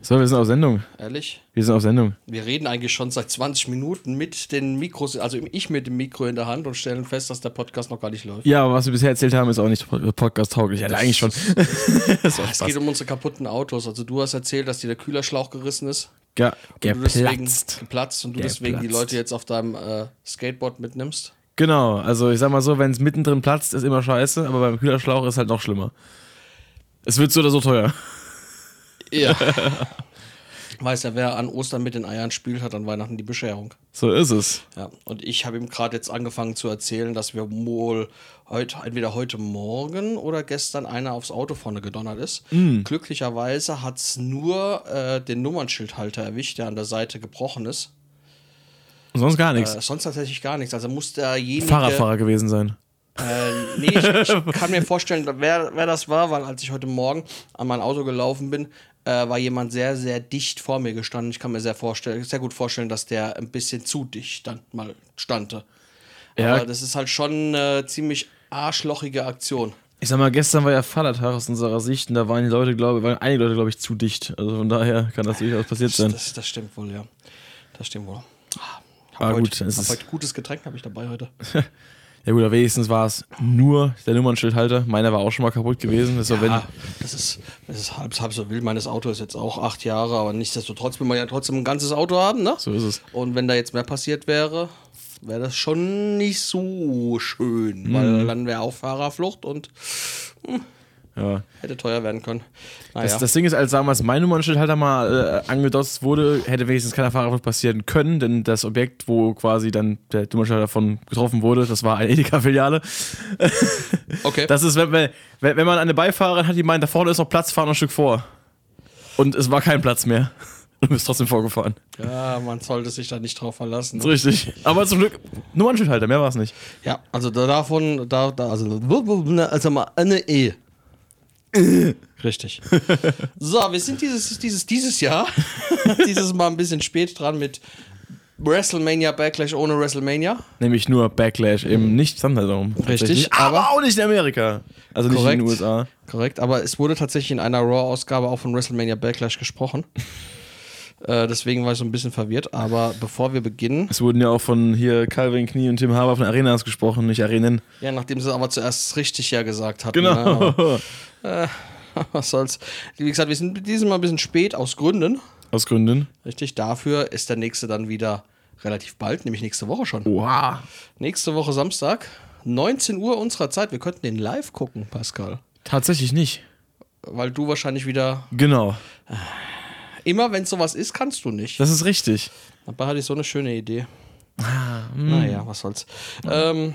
So, wir sind auf Sendung. Ehrlich? Wir sind auf Sendung. Wir reden eigentlich schon seit 20 Minuten mit den Mikros, also ich mit dem Mikro in der Hand und stellen fest, dass der Podcast noch gar nicht läuft. Ja, aber was wir bisher erzählt haben, ist auch nicht podcast-tauglich. Ja, eigentlich schon. es geht um unsere kaputten Autos. Also du hast erzählt, dass dir der Kühlerschlauch gerissen ist. Ja, geplatzt. geplatzt und du geplatzt. deswegen die Leute jetzt auf deinem äh, Skateboard mitnimmst. Genau, also ich sag mal so, wenn es mittendrin platzt, ist immer scheiße, aber beim Kühlerschlauch ist halt noch schlimmer. Es wird so oder so teuer. Ja. Weiß ja, wer an Ostern mit den Eiern spielt, hat an Weihnachten die Bescherung. So ist es. Ja, und ich habe ihm gerade jetzt angefangen zu erzählen, dass wir wohl heute, entweder heute Morgen oder gestern einer aufs Auto vorne gedonnert ist. Mm. Glücklicherweise hat es nur äh, den Nummernschildhalter erwischt, der an der Seite gebrochen ist. Und sonst gar nichts. Äh, sonst tatsächlich gar nichts. Also muss derjenige. Fahrradfahrer gewesen sein. Äh, nee, ich, ich, kann mir vorstellen, wer, wer das war, weil als ich heute Morgen an mein Auto gelaufen bin, äh, war jemand sehr, sehr dicht vor mir gestanden. Ich kann mir sehr, vorstellen, sehr gut vorstellen, dass der ein bisschen zu dicht dann mal stande. Ja. Aber das ist halt schon eine ziemlich arschlochige Aktion. Ich sag mal, gestern war ja Vatertag aus unserer Sicht und da waren die Leute, glaube waren einige Leute, glaube ich, zu dicht. Also von daher kann das durchaus passiert sein. Das, das stimmt wohl, ja. Das stimmt wohl. Ich habe ah, heute, hab heute gutes Getränk habe ich dabei heute. Ja gut, aber wenigstens war es nur der Nummernschildhalter. Meiner war auch schon mal kaputt gewesen. Das, ja, wenn das, ist, das ist halb, halb so wild. Meines Auto ist jetzt auch acht Jahre, aber nichtsdestotrotz will man ja trotzdem ein ganzes Auto haben, ne? So ist es. Und wenn da jetzt mehr passiert wäre, wäre das schon nicht so schön, mhm. weil dann wäre auch Fahrerflucht und mh, hm, ja. Hätte teuer werden können. Naja. Das, das, Ding ist, als damals mein Nummernschild halt einmal äh, angedotzt wurde, hätte wenigstens keiner Fahrrad passieren können, denn das Objekt, wo quasi dann der Nummernschild davon getroffen wurde, das war eine Edeka-Filiale. Okay. Das ist, wenn, wenn, wenn man eine Beifahrerin hat, die meint, da vorne ist noch Platz, fahr noch ein Stück vor. Und es war kein Platz mehr. Du bist trotzdem vorgefahren. Ja, man sollte sich da nicht drauf verlassen. Ist richtig. Aber zum Glück, Nummernschild mehr war es nicht. Ja, also davon, da, da, also, also mal eine E. Richtig. So, wir sind dieses, dieses, dieses Jahr, dieses Mal ein bisschen spät dran mit WrestleMania Backlash ohne WrestleMania. Nämlich nur Backlash im nicht Thunderdome. Richtig. Aber, auch nicht in Amerika. Also nicht korrekt, in den USA. Korrekt, aber es wurde tatsächlich in einer Raw-Ausgabe auch von WrestleMania Backlash gesprochen. Äh, deswegen war ich so ein bisschen verwirrt. Aber bevor wir beginnen. Es wurden ja auch von hier Calvin Knie und Tim Haber von Arenas gesprochen, nicht Arenen. Ja, nachdem sie aber zuerst richtig ja gesagt hatten. Genau. Ne? Äh, was soll's. Wie gesagt, wir sind dieses Mal ein bisschen spät aus Gründen. Aus Gründen. Richtig, dafür ist der nächste dann wieder relativ bald, nämlich nächste Woche schon. Wow. Nächste Woche Samstag, 19 Uhr unserer Zeit. Wir könnten den live gucken, Pascal. Tatsächlich nicht. Weil du wahrscheinlich wieder. Genau. Immer wenn sowas ist, kannst du nicht. Das ist richtig. Dabei hatte ich so eine schöne Idee. Ah, naja, was soll's. Ähm,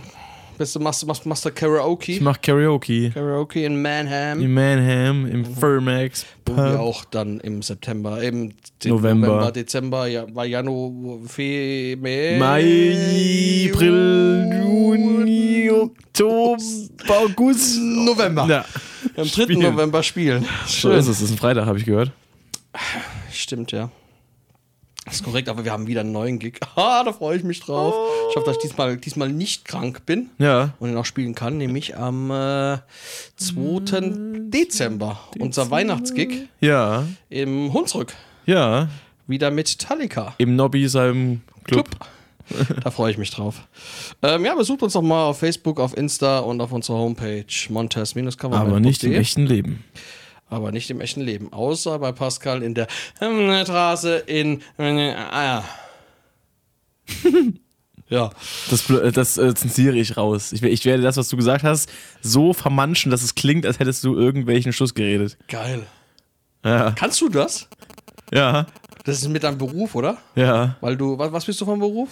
bist du, machst, machst, machst du Karaoke? Ich mach Karaoke. Karaoke in Manham. In Manham, im Firmax. Wo wir auch dann im September, im November. November, Dezember, ja, war Januar, Fe, Mai, Mai, April, Juni, Oktober, August, November. Ja. Am 3. November spielen. Schön. So ist es, das ist ein Freitag, habe ich gehört. Stimmt, ja. Das ist korrekt, aber wir haben wieder einen neuen Gig. Ah, da freue ich mich drauf. Oh. Ich hoffe, dass ich diesmal, diesmal nicht krank bin. Ja. Und ihn auch spielen kann, nämlich am äh, 2. Dezember. Dezember. Unser Weihnachtsgig. Ja. Im Hunsrück. Ja. Wieder mit Talika. Im Nobby, seinem Club. Club. da freue ich mich drauf. Ähm, ja, besucht uns doch mal auf Facebook, auf Insta und auf unserer Homepage montes-cover. Aber nicht im echten Leben aber nicht im echten Leben. Außer bei Pascal in der Straße in. Ah, ja. Das, das äh, zensiere ich raus. Ich, ich, werde das, was du gesagt hast, so vermanschen, dass es klingt, als hättest du irgendwelchen Schuss geredet. Geil. Ja. Kannst du das? Ja. Das ist mit deinem Beruf, oder? Ja. Weil du, was, was bist du vom Beruf?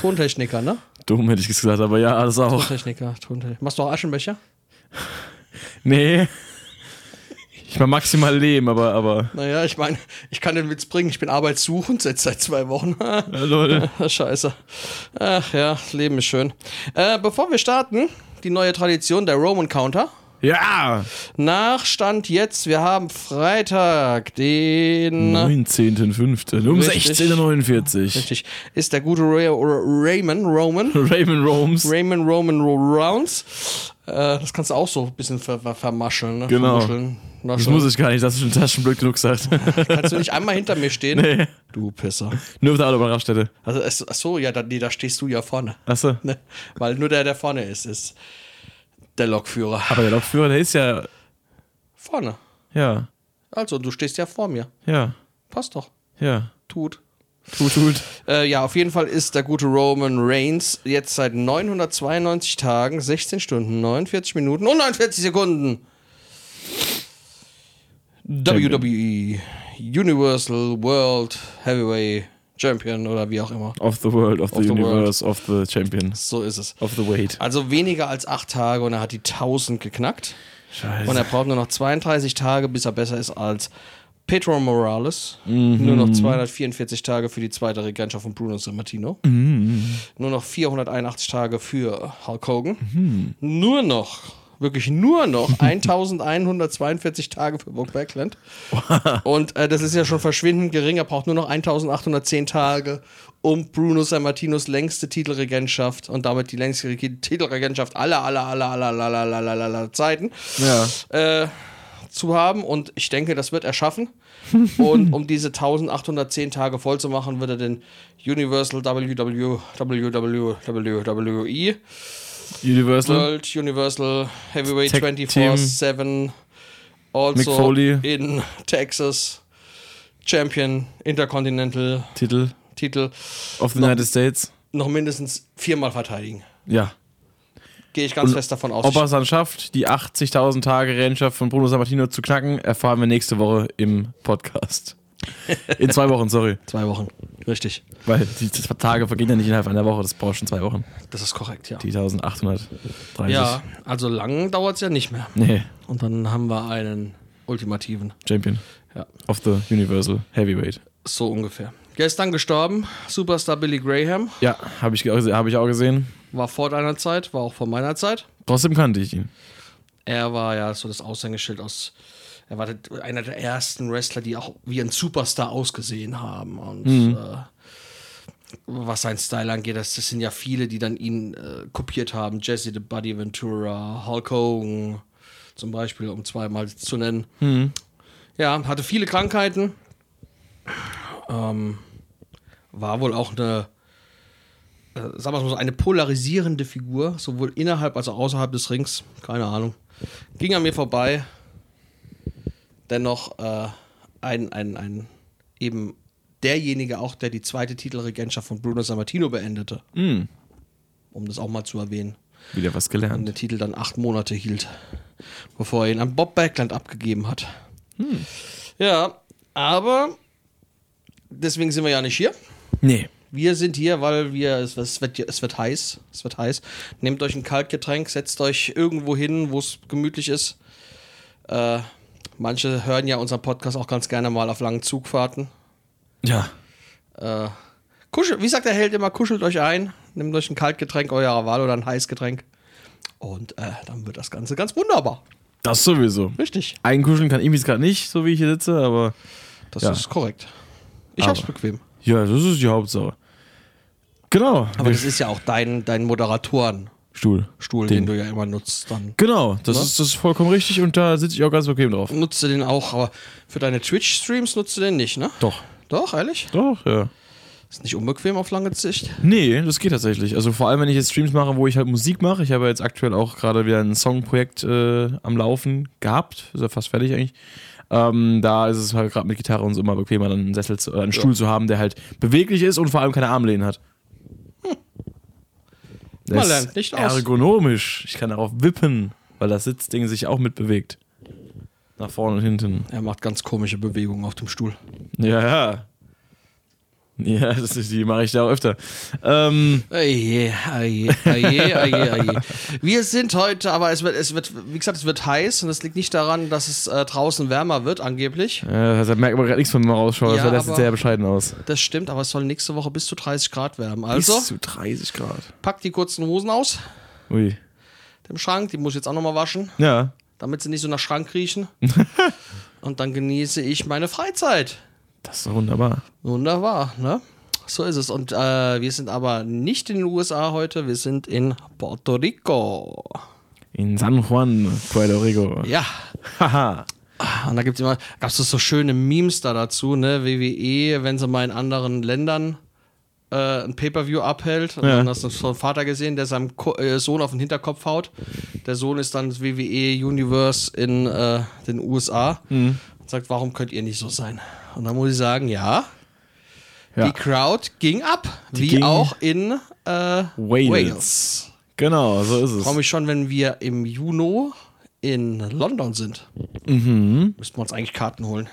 Tontechniker, ne? Dumm hätte ich gesagt, aber ja, alles auch. Tontechniker, Tontechniker. Machst du auch Aschenbecher? nee. Ich war maximal Leben, aber, aber. Naja, ich meine, ich kann den Witz bringen. Ich bin arbeitssuchend seit, seit zwei Wochen. ja, Leute. Scheiße. Ach ja, Leben ist schön. Äh, bevor wir starten, die neue Tradition, der Roman Counter. Ja! Nachstand jetzt, wir haben Freitag, den 19.05. um Richtig. 16.49 Uhr. richtig, ist der gute Ray Raymond Roman. Raymond Romes. Raymond Roman Rounds. Äh, das kannst du auch so ein bisschen ver ver vermascheln. Ne? Genau. Vermuscheln. Das muss ich gar nicht, das ist schon Taschenblöd genug gesagt. Kannst du nicht einmal hinter mir stehen? Nee. Du Pisser. Nur auf der Autobahnraststätte. Also, es- ach so, ja, da, nee, da stehst du ja vorne. Achso. Ne? Weil nur der, der vorne ist, ist der Lokführer. Aber der Lokführer, der ist ja. Vorne. Ja. Also, du stehst ja vor mir. Ja. Passt doch. Ja. Tut. Tut, tut. Äh, ja, auf jeden Fall ist der gute Roman Reigns jetzt seit 992 Tagen, 16 Stunden, 49 Minuten und 49 Sekunden. WWE Universal World Heavyweight Champion oder wie auch immer. Of the world, of the Of the universe, of the champion. So ist es. Of the weight. Also weniger als acht Tage und er hat die 1000 geknackt. Scheiße. Und er braucht nur noch 32 Tage, bis er besser ist als Pedro Morales. Nur noch 244 Tage für die zweite Regentschaft von Bruno Sammartino. Nur noch 481 Tage für Hulk Hogan. Nur noch, wirklich nur noch 1142 Tage für Bob Backlund. Und äh, das ist ja schon verschwindend gering. Er braucht nur noch 1810 Tage, um Bruno Sammartinos längste Titelregentschaft und damit die längste Re- Titelregentschaft aller, aller, aller, aller, aller, aller, aller, aller Zeiten Ja. äh, zu haben und ich denke, das wird er schaffen. und um diese 1810 Tage voll zu machen, wird er den Universal WW, WW, WWE Universal. World Universal Heavyweight Tag 24-7 also Mick Foley. in Texas Champion Intercontinental Titel Titel of the Noch- United States. noch mindestens viermal verteidigen. Ja. Gehe ich ganz Und fest davon aus. Ob er es dann schafft, die 80.000 Tage Regentschaft von Bruno Sammartino zu knacken, erfahren wir nächste Woche im Podcast. In zwei Wochen, sorry. Zwei Wochen. Richtig. Weil die Tage vergehen ja nicht innerhalb einer Woche, das braucht schon zwei Wochen. Das ist korrekt, ja. Die 1830. Ja, also lang dauert es ja nicht mehr. Nee, Und dann haben wir einen ultimativen. Champion Ja, of the Universal Heavyweight. so ungefähr. Dann gestorben. Superstar Billy Graham. Ja, habe ich, hab ich auch gesehen. War vor deiner Zeit, war auch vor meiner Zeit. Trotzdem kannte ich ihn. Er war ja so das Aushängeschild aus. Er war einer der ersten Wrestler, die auch wie ein Superstar ausgesehen haben. Und äh, was sein Style angeht, das, das sind ja viele, die dann ihn äh, kopiert haben. Jesse the Buddy Ventura, Hulk Hogan zum Beispiel, um zweimal zu nennen. Ja, hatte viele Krankheiten. Ähm, war wohl auch eine, äh, sagen wir mal so, eine polarisierende Figur, sowohl innerhalb als auch außerhalb des Rings. Keine Ahnung. Ging an mir vorbei. Dennoch äh, ein, ein, ein eben derjenige auch, der die zweite Titelregentschaft von Bruno Sammartino beendete. Um das auch mal zu erwähnen. Wieder was Und gelernt. der Titel dann acht Monate hielt, bevor er ihn an Bob Backlund abgegeben hat. Ja, aber deswegen sind wir ja nicht hier. Nee. Wir sind hier, weil wir, es, es, wird, es wird heiß. Es wird heiß. Nehmt euch ein Kaltgetränk, setzt euch irgendwo hin, wo es gemütlich ist. Äh, manche hören ja unseren Podcast auch ganz gerne mal auf langen Zugfahrten. Ja. Äh, kuschel, wie sagt der Held immer, kuschelt euch ein, nehmt euch ein Kaltgetränk eurer Wahl oder ein Heißgetränk. Und äh, dann wird das Ganze ganz wunderbar. Das sowieso. Richtig. Einkuscheln kann ich mich gerade nicht, so wie ich hier sitze, aber Das Ja. ist korrekt. Ich Aber- hab's bequem. ja, das ist die Hauptsache. Genau. Aber das ist ja auch dein, dein Moderatorenstuhl, Stuhl. den. Den. du ja immer nutzt. Dann Genau, das Ne? ist, das ist vollkommen richtig und da sitze ich auch ganz bequem drauf. nutzt du den auch, aber für deine Twitch-Streams nutzt du den nicht, ne? Doch. Doch, ehrlich? Doch, ja. Ist nicht unbequem auf lange Sicht. Nee, das geht tatsächlich. Also vor allem, wenn ich jetzt Streams mache, wo ich halt Musik mache. Ich habe jetzt aktuell auch gerade wieder ein Songprojekt äh, am Laufen gehabt. Ist ja fast fertig eigentlich. Ähm, da ist es halt gerade mit Gitarre und so immer bequemer, dann einen Sessel zu, äh, einen Stuhl zu haben, der halt beweglich ist und vor allem keine Armlehnen hat. Das Man ist lernt nicht aus. Ergonomisch. Ich kann darauf wippen, weil das Sitzding sich auch mitbewegt. Nach vorne und hinten. Er macht ganz komische Bewegungen auf dem Stuhl. Ja, ja. Ja, das ist, die mache ich da auch öfter. Ähm, Aje, aje, aje, aje, aje. Wir sind heute, aber es wird, es wird, wie gesagt, es wird heiß und es liegt nicht daran, dass es äh, draußen wärmer wird, angeblich. Ja, da merkt man gerade nichts, wenn man rausschaut. Ja, das sieht aber- sehr bescheiden aus. Das stimmt, aber es soll nächste Woche bis zu 30 Grad wärmen. Also, Bis zu 30 Grad. pack die kurzen Hosen aus, Ui. dem Schrank, die muss ich jetzt auch nochmal waschen. Ja. damit sie nicht so nach Schrank riechen. und dann genieße ich meine Freizeit. Das ist wunderbar. Wunderbar, ne? So ist es. Und äh, wir sind aber nicht in den USA heute, wir sind in Puerto Rico. In San Juan, Puerto Rico. Ja. Haha. Und da gibt es immer, gab es so schöne Memes da dazu, ne? WWE, wenn sie mal in anderen Ländern äh, ein Pay-Per-View abhält. Und Ja. dann hast du so einen Vater gesehen, der seinem Ko äh, Sohn auf den Hinterkopf haut. Der Sohn ist dann WWE Universe in äh, den USA Mhm. Und sagt, warum könnt ihr nicht so sein? Und dann muss ich sagen, ja, Ja. die Crowd ging ab, wie ging- auch in äh, Wales. Wales. Genau, so ist Ich freue es. mich schon, wenn wir im Juni in London sind. Mhm. Müssten wir uns eigentlich Karten holen.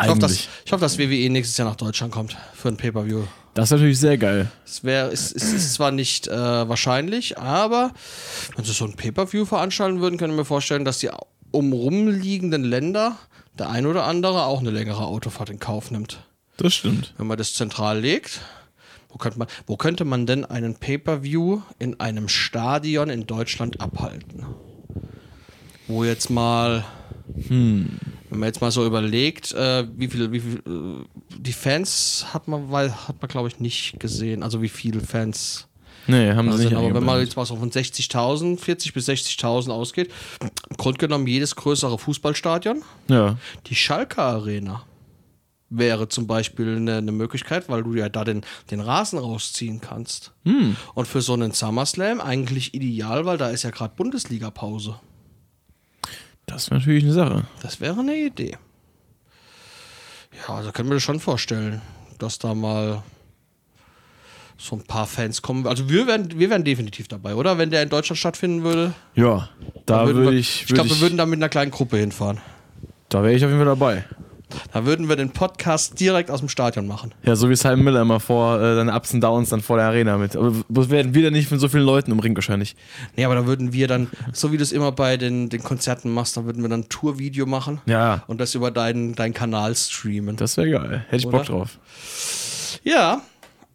Ich hoffe, dass, ich hoffe, dass WWE nächstes Jahr nach Deutschland kommt für ein Pay-Per-View. Das ist natürlich sehr geil. Es wäre, es, es ist zwar nicht äh, wahrscheinlich, aber wenn sie so ein Pay-Per-View veranstalten würden, können wir mir vorstellen, dass die umrumliegenden Länder der ein oder andere auch eine längere Autofahrt in Kauf nimmt. Das stimmt. Wenn man das zentral legt, wo könnte man, wo könnte man denn einen Pay-Per-View in einem Stadion in Deutschland abhalten? Wo jetzt mal, wenn man jetzt mal so überlegt, äh, wie viele, wie viel, äh, die Fans hat man, weil, hat man glaube ich nicht gesehen, also wie viele Fans Nee, haben sie sind. nicht Aber wenn man jetzt mal so von 60.000, 40 bis 60.000 ausgeht, im Grunde genommen jedes größere Fußballstadion, Ja. die Schalke Arena wäre zum Beispiel eine, eine Möglichkeit, weil du ja da den, den Rasen rausziehen kannst. Hm. Und für so einen SummerSlam eigentlich ideal, weil da ist ja gerade Bundesliga-Pause. Das ist natürlich eine Sache. Das wäre eine Idee. Ja, also können wir das schon vorstellen, dass da mal so ein paar Fans kommen. Also wir wären, wir wären definitiv dabei, oder? Wenn der in Deutschland stattfinden würde. Ja, da würde wir, ich. Ich glaube, wir würden da mit einer kleinen Gruppe hinfahren. Da wäre ich auf jeden Fall dabei. Da würden wir den Podcast direkt aus dem Stadion machen. Ja, so wie Simon Miller immer vor äh, Ups und Downs dann vor der Arena mit. Aber wir werden wieder nicht von so vielen Leuten im Ring wahrscheinlich. Nee, aber da würden wir dann, so wie du es immer bei den, den Konzerten machst, da würden wir dann ein Tourvideo machen Ja, und das über deinen, deinen Kanal streamen. das wäre geil. Hätte ich Oder? Bock drauf. Ja,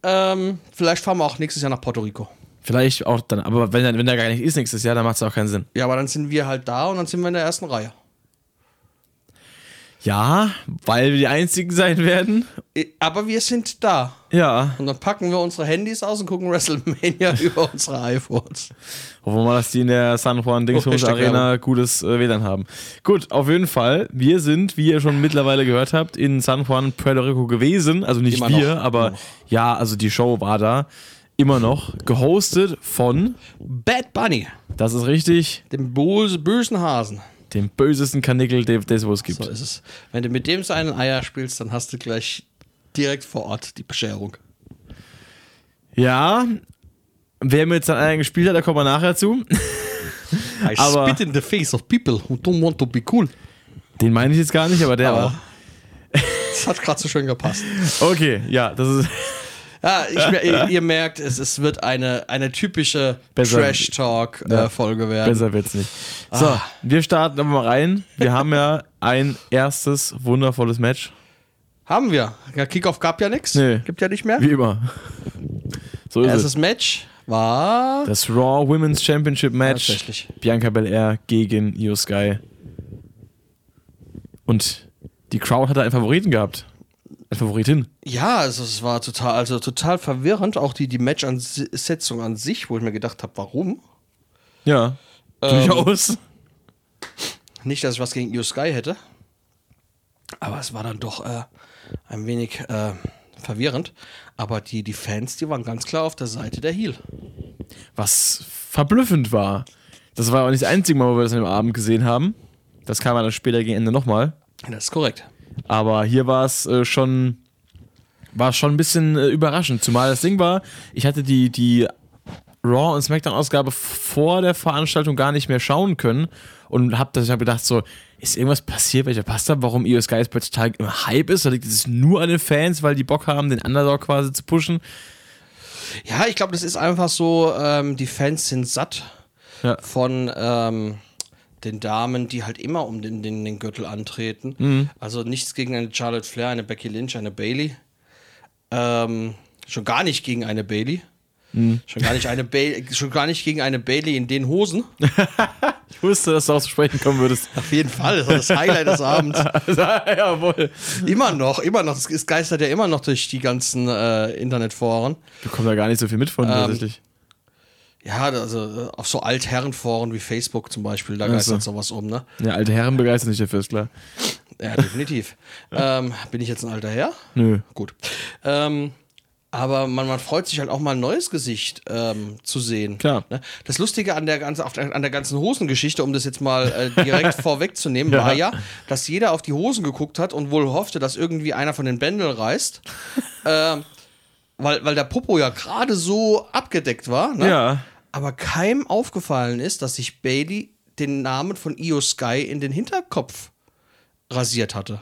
ähm, vielleicht fahren wir auch nächstes Jahr nach Puerto Rico. Vielleicht auch dann, aber wenn, wenn da gar nicht ist nächstes Jahr, dann macht es auch keinen Sinn. Ja, aber dann sind wir halt da und dann sind wir in der ersten Reihe. Ja, weil wir die Einzigen sein werden. Aber wir sind da. Ja, Und dann packen wir unsere Handys aus und gucken WrestleMania über unsere iPhones. hoffen wir mal, dass die in der San Juan Dingsbums Arena gutes äh, WLAN haben. Gut, auf jeden Fall. Wir sind, wie ihr schon mittlerweile gehört habt, in San Juan, Puerto Rico gewesen. Also nicht Immer wir, noch. aber ja, also die Show war da. Immer noch. Gehostet von, Bad Bunny, das ist richtig, dem böse, bösen Hasen. Dem bösesten Kanickel, den den es gibt. So ist es. Wenn du mit dem seinen Eier spielst, dann hast du gleich direkt vor Ort die Bescherung. Ja, wer mir jetzt dann einen gespielt hat, da kommen wir nachher zu. I Aber- spit in the face of people who don't want to be cool. Den meine ich jetzt gar nicht, aber der Aber- auch. Das hat gerade so schön gepasst. Okay, ja, das ist. Ja, ich, mer- ihr, ihr merkt, es, es wird eine, eine typische Trash-Talk-Folge werden. Besser wird's nicht. So, Ah. wir starten aber mal rein. Wir haben ja ein erstes wundervolles Match. Haben wir. Ja, Kickoff gab ja nichts. Nee. Gibt ja nicht mehr. Wie immer. So ist Erstes es. Match war. Das Raw Women's Championship Match. Tatsächlich. Bianca Belair gegen Io Sky. Und die Crowd hatte einen Favoriten gehabt. Eine Favoritin. Ja, also es war total, also total verwirrend. Auch die, die Match-Setzung an sich, wo ich mir gedacht habe, warum? Ja. Ähm, Durchaus. Nicht, dass ich was gegen Io Sky hätte. Aber es war dann doch äh, ein wenig äh, verwirrend. Aber die, die Fans, die waren ganz klar auf der Seite der Heel. Was verblüffend war. Das war auch nicht das einzige Mal, wo wir das an dem Abend gesehen haben. Das kam dann später gegen Ende nochmal. Das ist korrekt. Aber hier war es äh, schon, war schon ein bisschen äh, überraschend. Zumal das Ding war, ich hatte die, die Raw und SmackDown-Ausgabe vor der Veranstaltung gar nicht mehr schauen können und hab das ich hab gedacht so, ist irgendwas passiert, weil ich verpasst habe, warum Sky jetzt plötzlich total im Hype ist? Oder liegt es nur an den Fans, weil die Bock haben, den Underdog quasi zu pushen? Ja, ich glaube, das ist einfach so, ähm, die Fans sind satt Ja. von ähm, den Damen, die halt immer um den, den, den Gürtel antreten. Mhm. Also nichts gegen eine Charlotte Flair, eine Becky Lynch, eine Bailey. Ähm, schon gar nicht gegen eine Bailey. Schon, gar nicht eine ba schon gar nicht gegen eine Bailey in den Hosen. Ich wusste, dass du auch zu sprechen kommen würdest. Auf jeden Fall, das das Highlight des Abends. Jawohl. Immer noch, immer noch. Es geistert ja immer noch durch die ganzen äh, Internetforen. Du kommst da gar nicht so viel mit von, Ähm, tatsächlich. Ja, also äh, auf so Altherrenforen wie Facebook zum Beispiel, da geistert sowas um, ne? Ja, alte Herren begeistern sich dafür, ist klar. Ja, definitiv. ähm, bin ich jetzt ein alter Herr? Nö. Gut. Ähm, aber man, man freut sich halt auch mal ein neues Gesicht ähm, zu sehen. Klar. Ne? Das Lustige an der, ganzen, an der ganzen Hosengeschichte, um das jetzt mal äh, direkt vorwegzunehmen, war ja, dass jeder auf die Hosen geguckt hat und wohl hoffte, dass irgendwie einer von den Bändeln reißt. ähm, weil, weil der Popo ja gerade so abgedeckt war. Ne? Ja. Aber keinem aufgefallen ist, dass sich Bailey den Namen von Io Sky in den Hinterkopf rasiert hatte.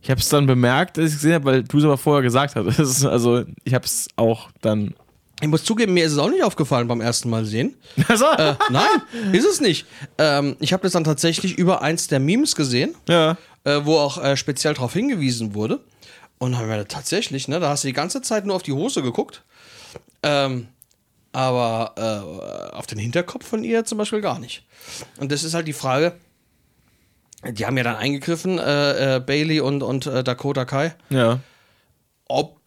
Ich habe es dann bemerkt, als ich gesehen habe, weil du es aber vorher gesagt ist, also, ich habe es auch dann. Ich muss zugeben, mir ist es auch nicht aufgefallen beim ersten Mal sehen. Also, Äh, nein, ist es nicht. Ähm, ich habe das dann tatsächlich über eins der Memes gesehen, ja. äh, wo auch äh, speziell darauf hingewiesen wurde. Und dann haben wir tatsächlich, ne, da hast du die ganze Zeit nur auf die Hose geguckt. Ähm, aber äh, auf den Hinterkopf von ihr zum Beispiel gar nicht. Und das ist halt die Frage. Die haben ja dann eingegriffen, äh, äh, Bailey und, und äh, Dakota Kai, Ja. ob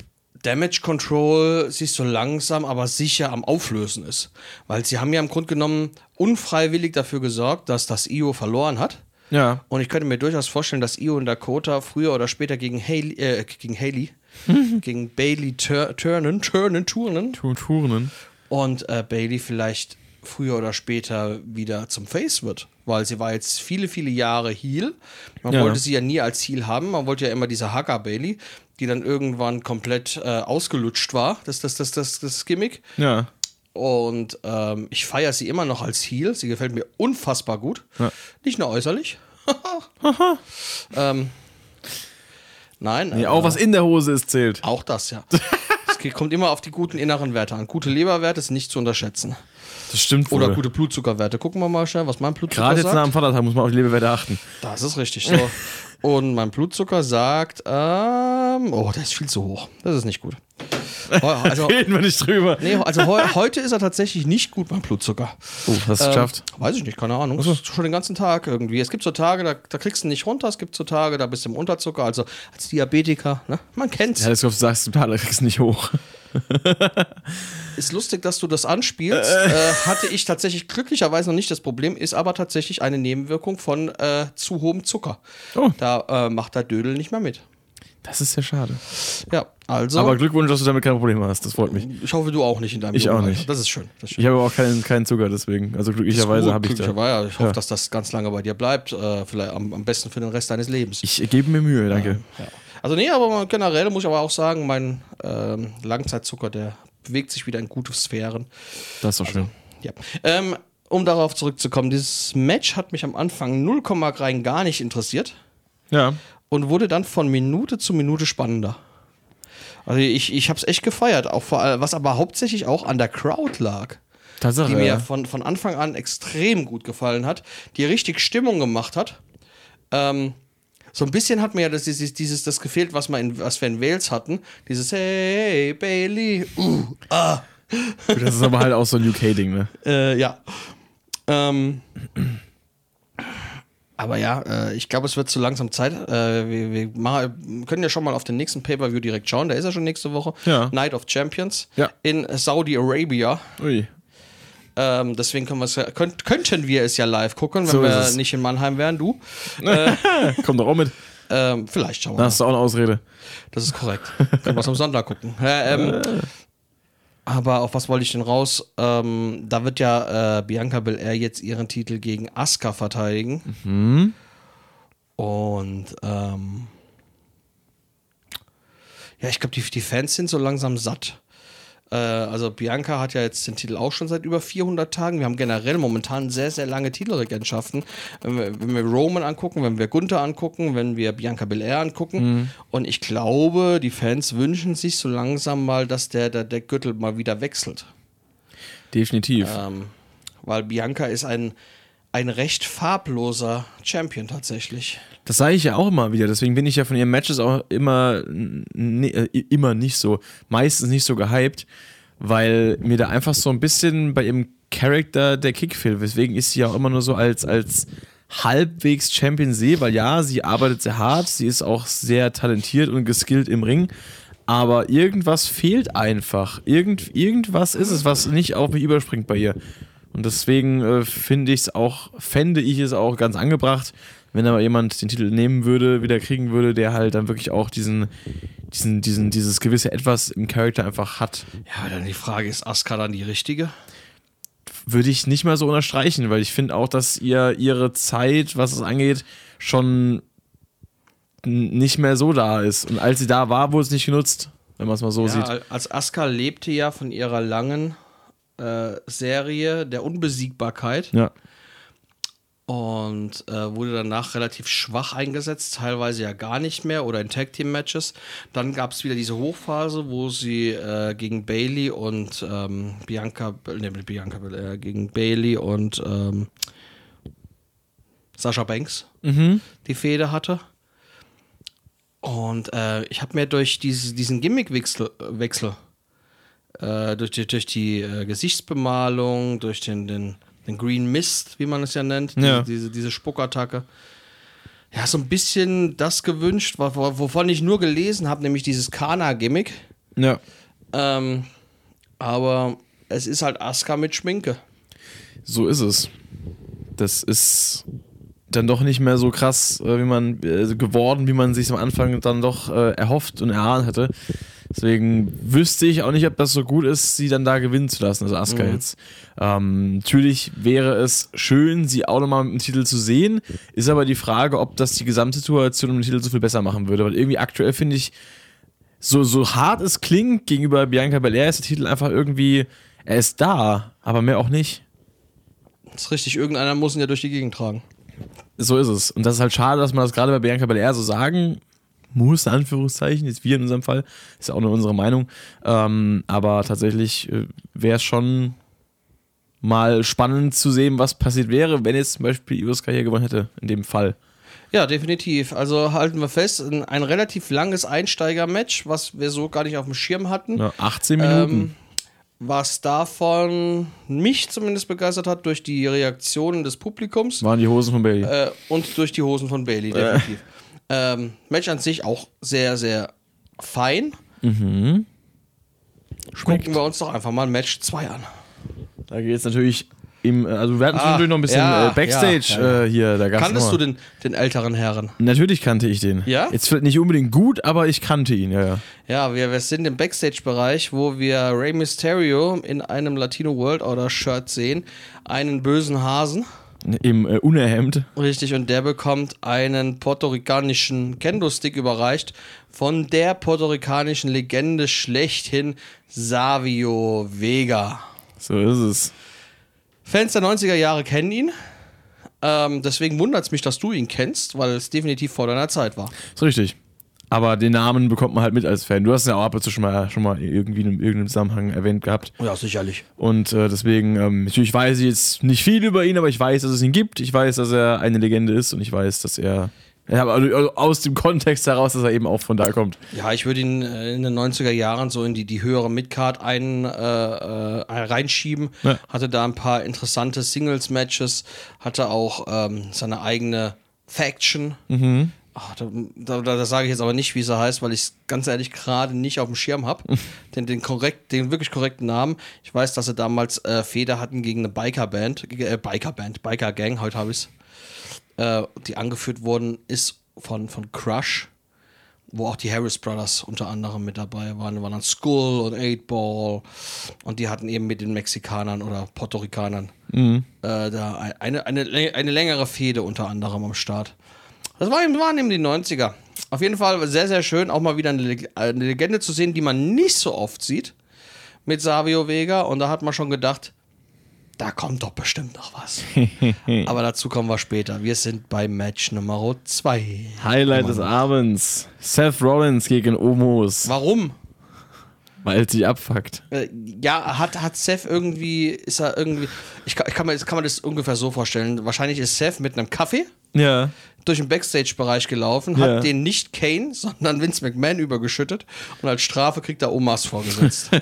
Damage Control sich so langsam, aber sicher am Auflösen ist. Weil sie haben ja im Grunde genommen unfreiwillig dafür gesorgt, dass das Io verloren hat. Ja. Und ich könnte mir durchaus vorstellen, dass Io und Dakota früher oder später gegen Haley, äh, gegen Haley, gegen Bailey tur turnen, turnen, turnen Tu- Touren. Und äh, Bailey vielleicht früher oder später wieder zum Face wird. Weil sie war jetzt viele, viele Jahre Heel. Man Ja. wollte sie ja nie als Heel haben. Man wollte ja immer diese Hacker Bailey, die dann irgendwann komplett äh, ausgelutscht war. Das, das, das, das, das Gimmick. Ja. Und ähm, ich feiere sie immer noch als Heel. Sie gefällt mir unfassbar gut. Ja. Nicht nur äußerlich. ähm, nein. Nee, äh, auch was in der Hose ist, zählt. auch das, ja. Geht- kommt immer auf die guten inneren Werte an. Gute Leberwerte sind nicht zu unterschätzen. Das stimmt wohl. Oder gute Blutzuckerwerte. Gucken wir mal schnell, was mein Blutzucker Gerade jetzt nach sagt. dem Vatertag muss man auf die Leberwerte achten. Das ist richtig so. Und mein Blutzucker sagt, ähm, oh, der ist viel zu hoch. Das ist nicht gut. Heu- Also, Reden wir nicht drüber. nee, also heu, heute ist er tatsächlich nicht gut, mein Blutzucker. Oh, hast du es geschafft? Ähm, weiß ich nicht, keine Ahnung. Schon den ganzen Tag irgendwie. Es gibt so Tage, da, da kriegst du nicht runter. Es gibt so Tage, da bist du im Unterzucker. Also als Diabetiker, ne? man kennt's. Ja, das du sagst, du da kriegst nicht hoch. Ist lustig, dass du das anspielst. Äh, hatte ich tatsächlich glücklicherweise noch nicht das Problem, ist aber tatsächlich eine Nebenwirkung von äh, zu hohem Zucker. Oh. Da äh, macht der Dödel nicht mehr mit. Das ist ja schade. Ja, also. Aber Glückwunsch, dass du damit keine Probleme hast. Das freut mich. ich hoffe, du auch nicht in deinem Ich jungen auch nicht. Das ist schön. Das ist schön. Ich habe aber auch keinen, keinen Zucker, deswegen. Also glücklicherweise habe ich da. glücklicherweise. Ich hoffe, Ja. dass das ganz lange bei dir bleibt. Äh, vielleicht am, am besten für den Rest deines Lebens. Ich gebe mir Mühe, danke. Ja. Also nee, aber generell muss ich aber auch sagen, mein ähm, Langzeitzucker, der bewegt sich wieder in gute Sphären. Das ist doch schön. Ja. Ähm, um darauf zurückzukommen, dieses Match hat mich am Anfang 0, rein gar nicht interessiert Ja. Und wurde dann von Minute zu Minute spannender. Also ich, ich habe es echt gefeiert, auch vor allem, was aber hauptsächlich auch an der Crowd lag, Tatsache. die mir ja. von, von Anfang an extrem gut gefallen hat, die richtig Stimmung gemacht hat. Ähm, so ein bisschen hat mir ja das, dieses, dieses das gefehlt, was, wir in, was wir in Wales hatten. Dieses Hey, Bailey, uh, ah. Das ist aber halt auch so ein UK-Ding, ne? Äh, ja. Ähm, aber ja, äh, ich glaube, es wird zu langsam Zeit. Äh, wir, wir machen, können ja schon mal auf den nächsten Pay-Per-View direkt schauen. Der ist ja schon nächste Woche. Ja. Night of Champions Ja. in Saudi-Arabia. Ui. Ähm, deswegen können könnt, könnten wir es ja live gucken, wenn So ist wir es. nicht in Mannheim wären. Du. Komm doch auch mit. Ähm, vielleicht schauen wir Da mal. hast du auch eine Ausrede. Das ist korrekt. Können wir es am Sonntag gucken. Äh, ähm, aber auf was wollte ich denn raus? Ähm, da wird ja äh, Bianca Belair jetzt ihren Titel gegen Asuka verteidigen. Und ähm, ja, ich glaube, die, die Fans sind so langsam satt. Äh, also Bianca hat ja jetzt den Titel auch schon seit über 400 Tagen. Wir haben generell momentan sehr, sehr lange Titelregentschaften. Wenn wir, wenn wir Roman angucken, wenn wir Gunther angucken, wenn wir Bianca Belair angucken. Und ich glaube, die Fans wünschen sich so langsam mal, dass der, der, der Gürtel mal wieder wechselt. Definitiv. Ähm, weil Bianca ist ein, ein recht farbloser Champion tatsächlich. Das sage ich ja auch immer wieder. Deswegen bin ich ja von ihren Matches auch immer, n- äh, immer nicht so, meistens nicht so gehypt, weil mir da einfach so ein bisschen bei ihrem Charakter der Kick fehlt. Weswegen ich sie auch immer nur so als, als halbwegs Champion sehe, weil ja, sie arbeitet sehr hart, sie ist auch sehr talentiert und geskillt im Ring, aber irgendwas fehlt einfach. Irgend, irgendwas ist es, was nicht auf mich überspringt bei ihr. Und deswegen äh, finde ich es auch, fände ich es auch ganz angebracht, wenn aber jemand den Titel nehmen würde, wieder kriegen würde, der halt dann wirklich auch diesen, diesen, diesen, dieses gewisse Etwas im Charakter einfach hat. Ja, dann die Frage, ist Asuka dann die richtige? Würde ich nicht mal so unterstreichen, weil ich finde auch, dass ihr ihre Zeit, was es angeht, schon nicht mehr so da ist. Und als sie da war, wurde es nicht genutzt, wenn man es mal so Ja, sieht. als Asuka lebte ja von ihrer langen äh, Serie der Unbesiegbarkeit Ja. und äh, wurde danach relativ schwach eingesetzt, teilweise ja gar nicht mehr oder in Tag Team Matches. Dann gab es wieder diese Hochphase, wo sie äh, gegen Bailey und ähm, Bianca, ne, Bianca, äh, gegen Bailey und ähm, Sascha Banks die Fehde hatte. Und äh, ich habe mir durch diese, diesen Gimmickwechsel Wechsel, äh, durch die, durch die äh, Gesichtsbemalung, durch den, den, den Green Mist, wie man es ja nennt, die, Ja. diese, diese Spuckattacke, ja, so ein bisschen das gewünscht, wo- wo- wovon ich nur gelesen habe, nämlich dieses Kana-Gimmick. Ja. Ähm, aber es ist halt Asuka mit Schminke. So ist es. Das ist dann doch nicht mehr so krass, äh, wie man äh, geworden, wie man sich am Anfang dann doch äh, erhofft und erahnt hätte. Deswegen wüsste ich auch nicht, ob das so gut ist, sie dann da gewinnen zu lassen, also Asuka jetzt. Ähm, natürlich wäre es schön, sie auch nochmal mit dem Titel zu sehen. Ist aber die Frage, ob das die Gesamtsituation um den Titel so viel besser machen würde. Weil irgendwie aktuell finde ich, so, so hart es klingt gegenüber Bianca Belair, ist der Titel einfach irgendwie, er ist da, aber mehr auch nicht. Das ist richtig, irgendeiner muss ihn ja durch die Gegend tragen. So ist es. Und das ist halt schade, dass man das gerade bei Bianca Belair so sagen muss, Anführungszeichen, jetzt wir in unserem Fall, ist ja auch nur unsere Meinung. Ähm, aber tatsächlich äh, wäre es schon mal spannend zu sehen, was passiert wäre, wenn jetzt zum Beispiel Ioska hier gewonnen hätte, in dem Fall. Ja, definitiv. Also halten wir fest, ein, ein relativ langes Einsteiger-Match, was wir so gar nicht auf dem Schirm hatten. Ja, 18 Minuten. Ähm, was davon mich zumindest begeistert hat, durch die Reaktionen des Publikums waren die Hosen von Bailey. äh, und durch die Hosen von Bailey, definitiv. Ähm, Match an sich auch sehr, sehr fein. Schmeckt. Gucken wir uns doch einfach mal Match 2 an. Da geht es natürlich im, also wir hatten Ah, natürlich noch ein bisschen ja, äh, Backstage ja, ja. Äh, hier. Da gab's Kanntest du den, den älteren Herren? Natürlich kannte ich den. Ja? Jetzt vielleicht nicht unbedingt gut, aber ich kannte ihn, ja, ja. Ja, wir, wir sind im Backstage-Bereich, wo wir Rey Mysterio in einem Latino World Order Shirt sehen. Einen bösen Hasen. Im äh, Unerhemd. Richtig, und der bekommt einen puerto-ricanischen Kendo-Stick überreicht von der puerto-ricanischen Legende schlechthin, Savio Vega. So ist es. Fans der 90er Jahre kennen ihn. Ähm, deswegen wundert es mich, dass du ihn kennst, weil es definitiv vor deiner Zeit war. Ist richtig. Aber den Namen bekommt man halt mit als Fan. Du hast ihn ja auch ab und zu schon mal, schon mal irgendwie in irgendeinem Zusammenhang erwähnt gehabt. Ja, sicherlich. Und äh, deswegen, ähm, natürlich weiß ich jetzt nicht viel über ihn, aber ich weiß, dass es ihn gibt. Ich weiß, dass er eine Legende ist und ich weiß, dass er. Ja, aber also aus dem Kontext heraus, dass er eben auch von da kommt. Ja, ich würde ihn äh, in den 90er Jahren so in die, die höhere Midcard ein, äh, äh, reinschieben. Ja. Hatte da ein paar interessante Singles-Matches, hatte auch ähm, seine eigene Faction. Ach, da, da, da sage ich jetzt aber nicht, wie sie heißt, weil ich es ganz ehrlich gerade nicht auf dem Schirm habe. den, den, korrekt, den wirklich korrekten Namen. Ich weiß, dass sie damals äh, Feder hatten gegen eine Biker-Band, äh, Biker-Band, Biker-Gang, heute habe ich es äh, die angeführt worden ist von, von Crush, wo auch die Harris Brothers unter anderem mit dabei waren. Da waren dann Skull und Eight Ball und die hatten eben mit den Mexikanern oder Puerto Ricanern äh, da eine, eine, eine längere Fehde unter anderem am Start. Das waren eben die 90er. Auf jeden Fall sehr, sehr schön, auch mal wieder eine, Leg- eine Legende zu sehen, die man nicht so oft sieht mit Savio Vega. Und da hat man schon gedacht, da kommt doch bestimmt noch was. Aber dazu kommen wir später. Wir sind bei Match Nummer 2. Highlight des Abends: Seth Rollins gegen Omos, Warum? Weil es sich abfuckt. Äh, ja, hat, hat Seth irgendwie, ist er irgendwie, ich, kann- ich kann, mir, kann man das ungefähr so vorstellen. Wahrscheinlich ist Seth mit einem Kaffee Ja. durch den Backstage-Bereich gelaufen, Ja. hat den nicht Kane, sondern Vince McMahon übergeschüttet und als Strafe kriegt er Omas vorgesetzt.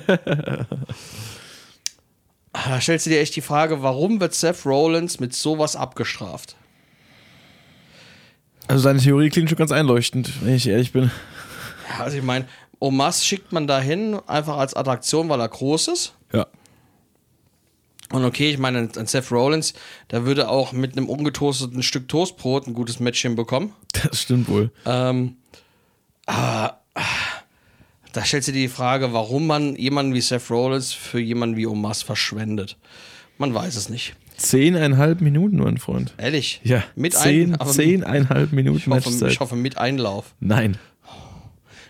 da stellst du dir echt die Frage, warum wird Seth Rollins mit sowas abgestraft? Also seine Theorie klingt schon ganz einleuchtend, wenn ich ehrlich bin. Ja, also ich meine, Omas schickt man dahin einfach als Attraktion, weil er groß ist. Ja. Und okay, ich meine, ein Seth Rollins, der würde auch mit einem ungetoasteten Stück Toastbrot ein gutes Match hinbekommen. Das stimmt wohl. Ähm, aber ah, da stellt sich die Frage, warum man jemanden wie Seth Rollins für jemanden wie Omas verschwendet. Man weiß es nicht. Zehneinhalb Minuten, mein Freund. Ehrlich? Ja. Mit zehn, ein, zehneinhalb Minuten ich, hoffe, Matchzeit. ich hoffe mit Einlauf. Nein.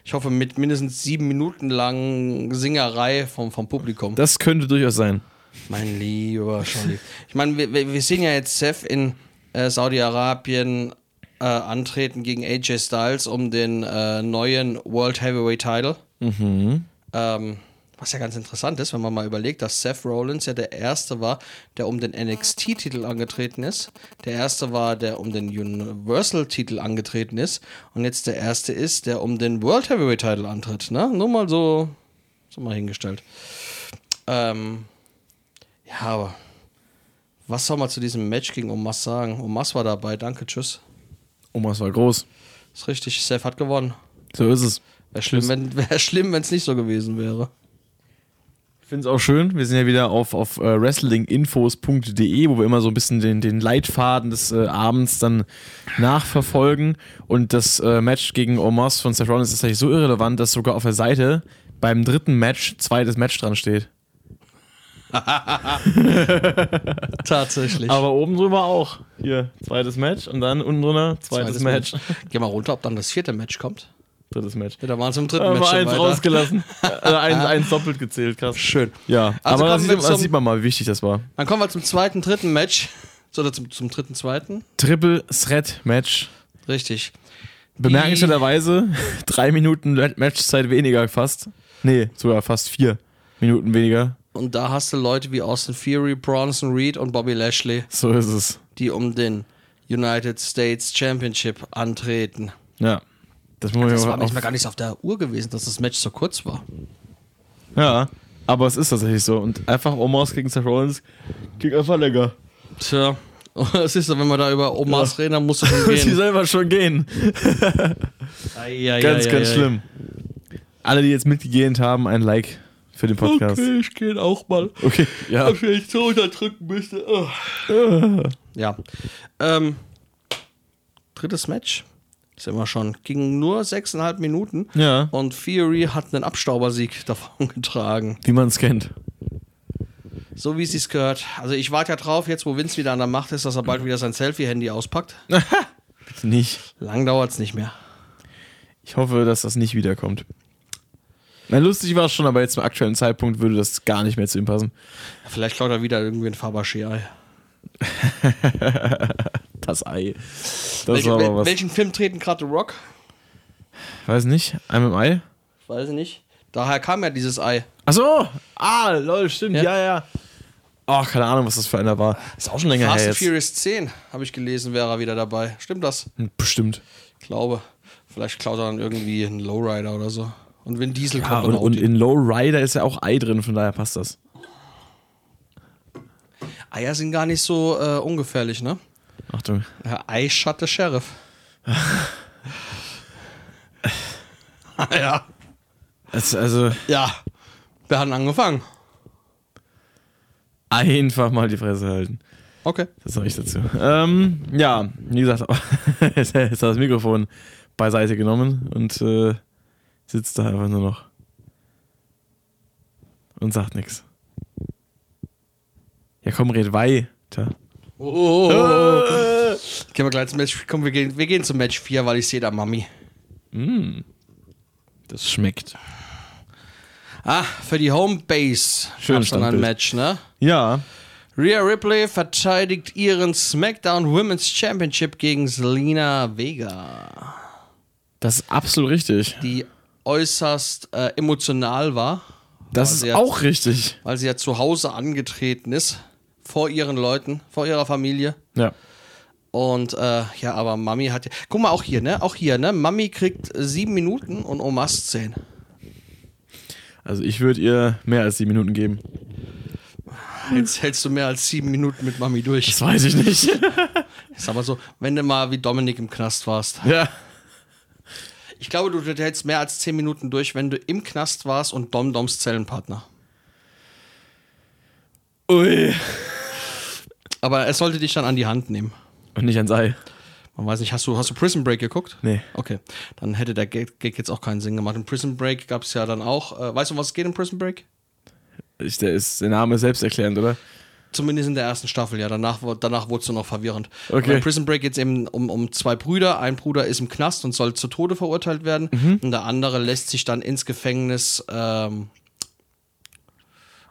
Ich hoffe mit mindestens sieben Minuten lang Singerei vom, vom Publikum. Das könnte durchaus sein. Mein lieber Scholli. Ich meine, wir, wir sehen ja jetzt Seth in äh, Saudi-Arabien äh, antreten gegen AJ Styles um den äh, neuen World Heavyweight Title. Ähm, was ja ganz interessant ist, wenn man mal überlegt, dass Seth Rollins ja der Erste war, der um den NXT-Titel angetreten ist. Der Erste war, der um den Universal-Titel angetreten ist. Und jetzt der Erste ist, der um den World Heavyweight-Title antritt. Ne? Nur mal so, so mal hingestellt. Ähm, ja, aber was soll man zu diesem Match gegen Omas sagen? Omas war dabei, danke, tschüss. Omas war groß. Ist richtig, Seth hat gewonnen. So ist es. Wäre schlimm, wenn wär schlimm, wenn es nicht so gewesen wäre. Ich finde es auch schön. Wir sind ja wieder auf, auf äh, wrestlinginfos.de, wo wir immer so ein bisschen den, den Leitfaden des äh, Abends dann nachverfolgen. Und das äh, Match gegen Omos von Seth Rollins ist tatsächlich so irrelevant, dass sogar auf der Seite beim dritten Match zweites Match dran steht. Tatsächlich. Aber oben drüber auch. Hier, zweites Match und dann unten drunter zweites, Match. Geh mal runter, ob dann das vierte Match kommt. Drittes Match. Ja, da waren sie im dritten Haben Match eins weiter. rausgelassen. äh, eins, eins doppelt gezählt, krass. Schön. Ja, Also aber da kommen sieht, wir da zum- sieht man mal, wie wichtig das war. Dann kommen wir zum zweiten, dritten Match. So, Oder zum, zum dritten, zweiten. Triple Threat Match. Richtig. Bemerkenswerterweise drei Minuten Matchzeit weniger fast. Nee, sogar fast vier Minuten weniger. Und da hast du Leute wie Austin Fury, Bronson Reed und Bobby Lashley, So ist es. die um den United States Championship antreten. Ja. Das muss Das ja war manchmal gar nicht auf der Uhr gewesen, dass das Match so kurz war. Ja, aber es ist tatsächlich so. Und einfach Omos gegen Seth Rollins ging einfach länger. Tja, es ist so, wenn wir da über Omas reden, dann musst du schon Die gehen. selber schon gehen. Ganz, ganz schlimm. Alle, die jetzt mitgegähnt haben, ein Like für den Podcast. Okay, ich gehe auch mal. Okay, ja. wenn ich so unterdrücken müsste. Ja. Ähm, drittes Match. Sind wir schon. Ging nur sechseinhalb Minuten. Ja, Und Fury hat einen Abstaubersieg davon getragen. wie man es kennt. So wie es sich gehört. Also ich warte ja drauf, jetzt wo Vince wieder an der Macht ist, dass er bald wieder sein Selfie-Handy auspackt. Bitte nicht. Lang dauert es nicht mehr. Ich hoffe, dass das nicht wiederkommt. Na, lustig war es schon, aber jetzt zum aktuellen Zeitpunkt würde das gar nicht mehr zu ihm passen. Vielleicht klaut er wieder irgendwie ein Fabergé-Ei. Das Ei. Das Welche, wel- was. welchen Film treten gerade The Rock? Weiß nicht. Ein mit dem Ei? Weiß ich nicht. Daher kam ja dieses Ei. Achso! Ah, lol, stimmt. Ja. Ja, ja. Oh, keine Ahnung, was das für einer war. Ist auch schon länger Fast her and jetzt. Furious 10, habe ich gelesen, wäre er wieder dabei. Stimmt das? Hm, Bestimmt. Ich glaube. Vielleicht klaut er dann irgendwie einen Lowrider oder so. Und Vin Diesel Ja, kommt und, und in Low Rider ist ja auch Ei drin, von daher passt das. Eier sind gar nicht so äh, ungefährlich, ne? Achtung. Ja, Eischatte Sheriff. ja. Es, also, Ja. Wir haben angefangen. einfach mal die Fresse halten. Okay. Das sage ich dazu. Ähm, ja, wie gesagt, jetzt hat das Mikrofon beiseite genommen und äh, sitzt da einfach nur noch und sagt nichts. Ja, komm, red weiter. Oh. Gehen wir gleich zum Match. Komm, wir gehen, wir gehen zum Match 4, weil ich sehe da Mami. Das schmeckt. Ah, für die Homebase. Schön dann ein. Match, ne? Ja, Rhea Ripley verteidigt ihren SmackDown Women's Championship gegen Selena Vega, das ist absolut richtig. die äußerst äh, emotional war, Das ist auch richtig. weil sie ja zu Hause angetreten ist, vor ihren Leuten, vor ihrer Familie. Ja. Und äh, ja, aber Mami hat ja. Guck mal, auch hier, ne? Auch hier, ne? Mami kriegt sieben Minuten und Omas zehn. Also ich würde ihr mehr als sieben Minuten geben. Jetzt hältst du mehr als sieben Minuten mit Mami durch. Das weiß ich nicht. Ist aber so, wenn du mal wie Dominik im Knast warst. ja. Ich glaube, du hältst mehr als zehn Minuten durch, wenn du im Knast warst und Domdoms Zellenpartner. Ui. Aber er sollte dich dann an die Hand nehmen. Und nicht ans Ei. Man weiß nicht, hast du, hast du Prison Break geguckt? Nee. Okay, dann hätte der Gag jetzt auch keinen Sinn gemacht. In Prison Break gab es ja dann auch, äh, weißt du, um was es geht in Prison Break? Ich, der, ist, der Name ist selbsterklärend, oder? Zumindest in der ersten Staffel, ja. Danach, danach wurde es noch verwirrend. Okay. Bei Prison Break geht es eben um, um zwei Brüder. Ein Bruder ist im Knast und soll zu Tode verurteilt werden. Und der andere lässt sich dann ins Gefängnis, ähm,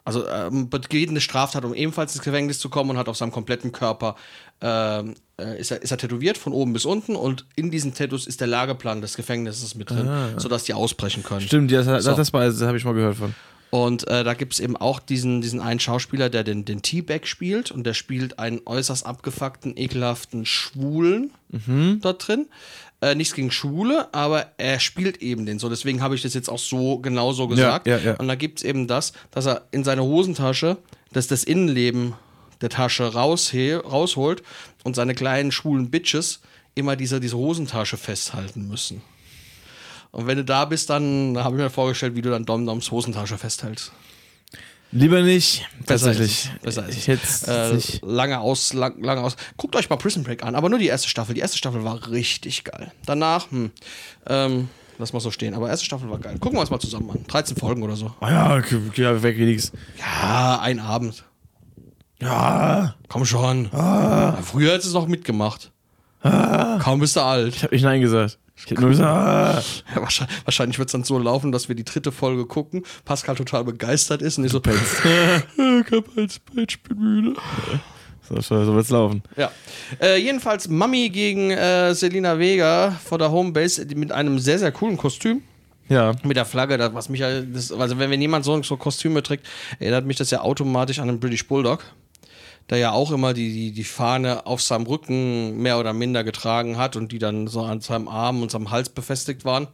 also ähm, begeht eine Straftat, um ebenfalls ins Gefängnis zu kommen und hat auf seinem kompletten Körper, ähm, äh, ist, er, ist er tätowiert von oben bis unten und in diesen Tattoos ist der Lageplan des Gefängnisses mit drin, sodass die ausbrechen können. Stimmt, das, das, So. das, das habe ich mal gehört von. Und äh, da gibt es eben auch diesen, diesen einen Schauspieler, der den, den T-Bag spielt und der spielt einen äußerst abgefuckten, ekelhaften Schwulen dort drin. Äh, nichts gegen Schwule, aber er spielt eben den so. Deswegen habe ich das jetzt auch so genau so gesagt. ja, ja. Und da gibt es eben das, dass er in seine Hosentasche das, das Innenleben der Tasche rausholt und seine kleinen schwulen Bitches immer diese, diese Hosentasche festhalten müssen. Und wenn du da bist, dann habe ich mir vorgestellt, wie du dann Domdoms Hosentasche festhältst. Lieber nicht. Besser Tatsächlich. ist es. Besser ist ich es. Äh, nicht. lange aus, lang, lange aus. Guckt euch mal Prison Break an, aber nur die erste Staffel. Die erste Staffel war richtig geil. Danach, hm, ähm, lass mal so stehen. Aber erste Staffel war geil. Gucken wir uns mal zusammen an. 13 Folgen oder so. Ah ja, ja, weg wenigstens. Ja, ein Abend. Ja. Komm schon. Ja, früher hättest du es noch mitgemacht. Kaum bist du alt. Ich habe nicht Nein gesagt. Ich nur gesagt. Ja, wahrscheinlich wahrscheinlich wird es dann so laufen, dass wir die dritte Folge gucken, Pascal total begeistert ist und ich so, ich hab als Bett, ich bin müde. so, so wird's laufen. Ja. Äh, jedenfalls Mami gegen äh, Selina Vega vor der Homebase mit einem sehr, sehr coolen Kostüm. Ja. Mit der Flagge, das, was mich das, also wenn, wenn jemand so, so Kostüme trägt, erinnert mich das ja automatisch an den British Bulldog, der ja auch immer die, die, die Fahne auf seinem Rücken mehr oder minder getragen hat und die dann so an seinem Arm und seinem Hals befestigt waren.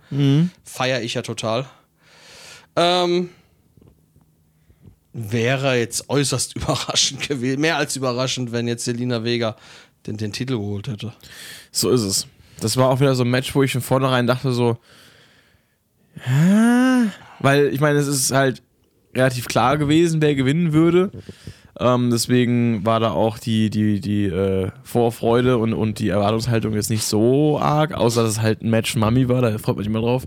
Feier ich ja total. Ähm, wäre jetzt äußerst überraschend gewesen, mehr als überraschend, wenn jetzt Selina Vega den, den Titel geholt hätte. So ist es. Das war auch wieder so ein Match, wo ich von vornherein dachte so, weil ich meine, es ist halt relativ klar gewesen, wer gewinnen würde. Ähm, deswegen war da auch die, die, die äh, Vorfreude und, und die Erwartungshaltung jetzt nicht so arg, außer dass es halt ein Match Mami war, da freut man sich immer drauf.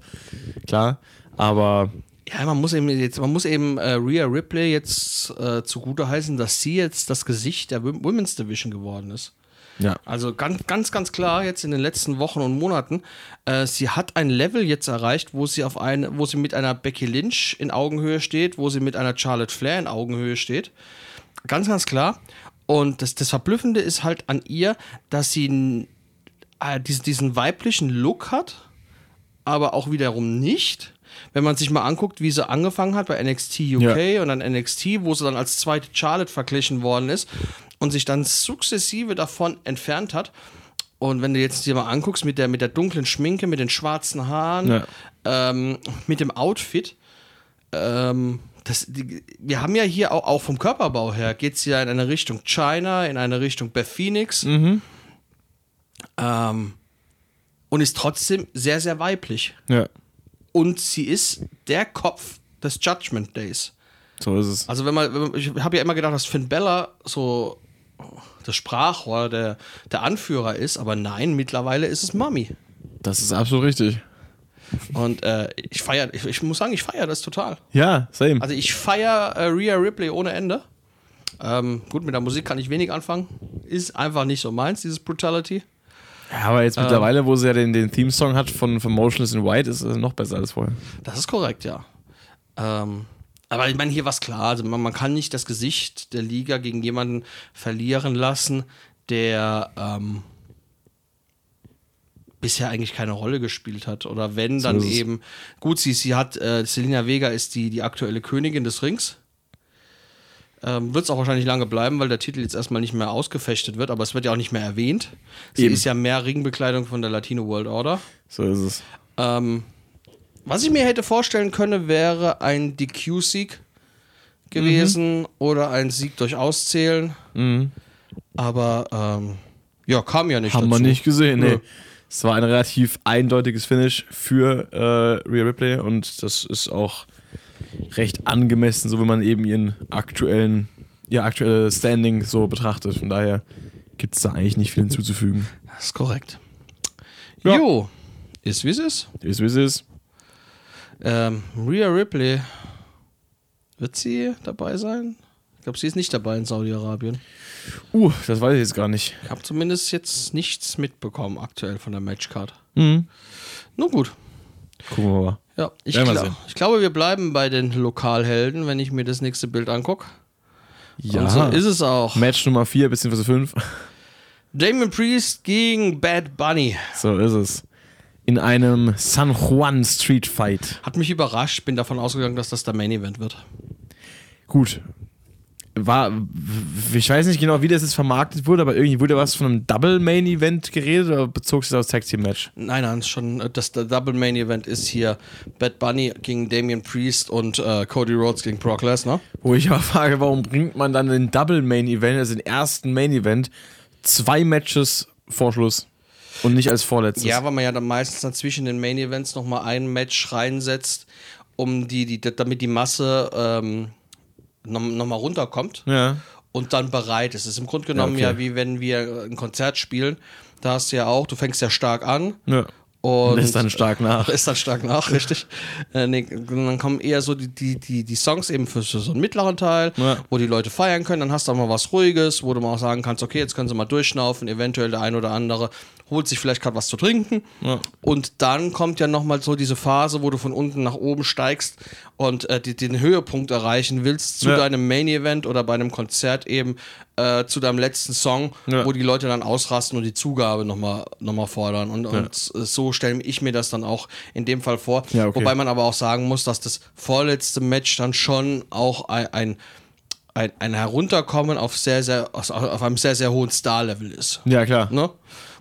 Klar. Aber Ja, man muss eben jetzt, man muss eben äh, Rhea Ripley jetzt äh, zugute heißen, dass sie jetzt das Gesicht der Wom- Women's Division geworden ist. ja. Also ganz, ganz, ganz klar jetzt in den letzten Wochen und Monaten, äh, sie hat ein Level jetzt erreicht, wo sie auf eine, wo sie mit einer Becky Lynch in Augenhöhe steht, wo sie mit einer Charlotte Flair in Augenhöhe steht. Ganz, ganz klar. Und das, das Verblüffende ist halt an ihr, dass sie äh, diesen, diesen weiblichen Look hat, aber auch wiederum nicht. Wenn man sich mal anguckt, wie sie angefangen hat bei NXT UK Ja. und dann NXT, wo sie dann als zweite Charlotte verglichen worden ist und sich dann sukzessive davon entfernt hat. Und wenn du jetzt dir mal anguckst mit der, mit der dunklen Schminke, mit den schwarzen Haaren, Ja. ähm, mit dem Outfit, ähm, das, die, wir haben ja hier auch, auch vom Körperbau her, geht es ja in eine Richtung China, in eine Richtung Beth Phoenix. Ähm, und ist trotzdem sehr, sehr weiblich. Ja. Und sie ist der Kopf des Judgment Days. So ist es. Also wenn man, wenn man ich habe ja immer gedacht, dass Finn Bella so das Sprachrohr der, der Anführer ist, aber nein, mittlerweile ist es Mami. Das ist absolut richtig. Und äh, ich feiere, ich, ich muss sagen, ich feiere das total. Ja, same. Also ich feiere äh, Rhea Ripley ohne Ende. Ähm, gut, mit der Musik kann ich wenig anfangen. Ist einfach nicht so meins, dieses Brutality. Ja, aber jetzt mittlerweile, wo sie ja den, den Theme-Song hat von, von Motionless in White, ist es noch besser als vorher. Das ist korrekt, ja. Ähm, aber ich meine, hier war es klar. Also man, man kann nicht das Gesicht der Liga gegen jemanden verlieren lassen, der ähm, bisher eigentlich keine Rolle gespielt hat. Oder wenn, dann eben. Gut, sie, sie hat, äh, Selina Vega ist die, die aktuelle Königin des Rings. Ähm, wird es auch wahrscheinlich lange bleiben, weil der Titel jetzt erstmal nicht mehr ausgefechtet wird, aber es wird ja auch nicht mehr erwähnt. Sie Eben. ist ja mehr Ringbekleidung von der Latino World Order. So ist es. Ähm, was ich mir hätte vorstellen können, wäre ein DQ-Sieg gewesen oder ein Sieg durch Auszählen. Mhm. Aber ähm, ja, kam ja nicht Haben dazu. wir nicht gesehen, nee. Nö. Es war ein relativ eindeutiges Finish für äh, Rhea Ripley und das ist auch recht angemessen, so wie man eben ihren aktuellen, ihr aktuelles Standing so betrachtet. Von daher gibt es da eigentlich nicht viel hinzuzufügen. Das ist korrekt. Ja. Jo, ist wie es ist. Ist wie es ist. Ähm, Rhea Ripley, wird sie dabei sein? Ich glaube, sie ist nicht dabei in Saudi-Arabien. Uh, das weiß ich jetzt gar nicht. Ich habe zumindest jetzt nichts mitbekommen aktuell von der Matchcard. Mhm. Nun gut. Gucken wir mal. Ja, ich, gla sehen. ich glaube, wir bleiben bei den Lokalhelden, wenn ich mir das nächste Bild angucke. Ja, Und so ist es auch. Match Nummer 4 bzw. 5. Damon Priest gegen Bad Bunny. So ist es. In einem San Juan Street Fight. Hat mich überrascht. Bin davon ausgegangen, dass das der Main Event wird. Gut. War, ich weiß nicht genau, wie das jetzt vermarktet wurde, aber irgendwie wurde was von einem Double Main Event geredet oder bezog sich das aufs Tag Team Match? Nein, nein, schon äh, das Double Main Event ist hier Bad Bunny gegen Damian Priest und äh, Cody Rhodes gegen Brock Lesnar. Wo ich aber frage, warum bringt man dann den Double Main Event, also den ersten Main Event, zwei Matches vor Schluss und nicht als vorletztes? Ja, weil man ja dann meistens dann zwischen den Main Events nochmal ein Match reinsetzt, um die, die damit die Masse ähm, nochmal noch mal runterkommt. ja. und dann bereit ist. Es ist im Grunde genommen Ja, ja, okay. wie wenn wir ein Konzert spielen. Da hast du ja auch, du fängst ja stark an ja. und Lässt dann stark nach. Lässt dann stark nach, richtig. Äh, nee, dann kommen eher so die, die, die, die Songs eben für so einen mittleren Teil, Ja. wo die Leute feiern können. Dann hast du auch mal was Ruhiges, wo du mal auch sagen kannst, okay, jetzt können sie mal durchschnaufen, eventuell der ein oder andere holt sich vielleicht gerade was zu trinken. Ja. Und dann kommt ja nochmal so diese Phase, wo du von unten nach oben steigst und äh, die, den Höhepunkt erreichen willst zu Ja. deinem Main Event oder bei einem Konzert eben äh, zu deinem letzten Song, Ja. wo die Leute dann ausrasten und die Zugabe nochmal noch mal fordern. Und, und so stelle ich mir das dann auch in dem Fall vor. Okay. Wobei man aber auch sagen muss, dass das vorletzte Match dann schon auch ein, ein ein, ein Herunterkommen auf sehr, sehr, auf auf einem sehr, sehr hohen Star-Level ist. Ja, klar. Ne?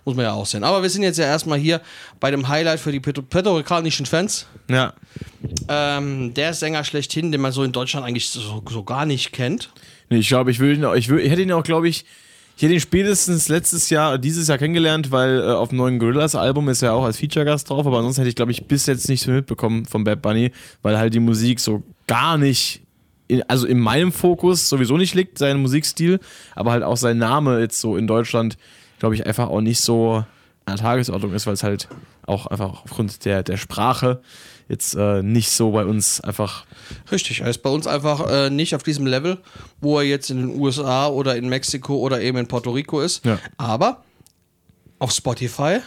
Muss man ja auch sehen. Aber wir sind jetzt ja erstmal hier bei dem Highlight für die puerto-ricanischen Fans. Ja. Ähm, der Sänger schlechthin, den man so in Deutschland eigentlich so, so gar nicht kennt. Nee, ich glaube, ich will ihn auch, ich, will, ich hätte ihn auch, glaube ich, ich hätte ihn spätestens letztes Jahr, dieses Jahr kennengelernt, weil äh, auf dem neuen Gorillas-Album ist er auch als Feature-Gast drauf, aber ansonsten hätte ich, glaube ich, bis jetzt nichts mitbekommen von Bad Bunny, weil halt die Musik so gar nicht, in, also in meinem Fokus sowieso nicht liegt, sein Musikstil, aber halt auch sein Name jetzt so in Deutschland, glaube ich, einfach auch nicht so an der Tagesordnung ist, weil es halt auch einfach aufgrund der, der Sprache jetzt äh, nicht so bei uns einfach Richtig, er ist bei uns einfach äh, nicht auf diesem Level, wo er jetzt in den USA oder in Mexiko oder eben in Puerto Rico ist. Ja. Aber auf Spotify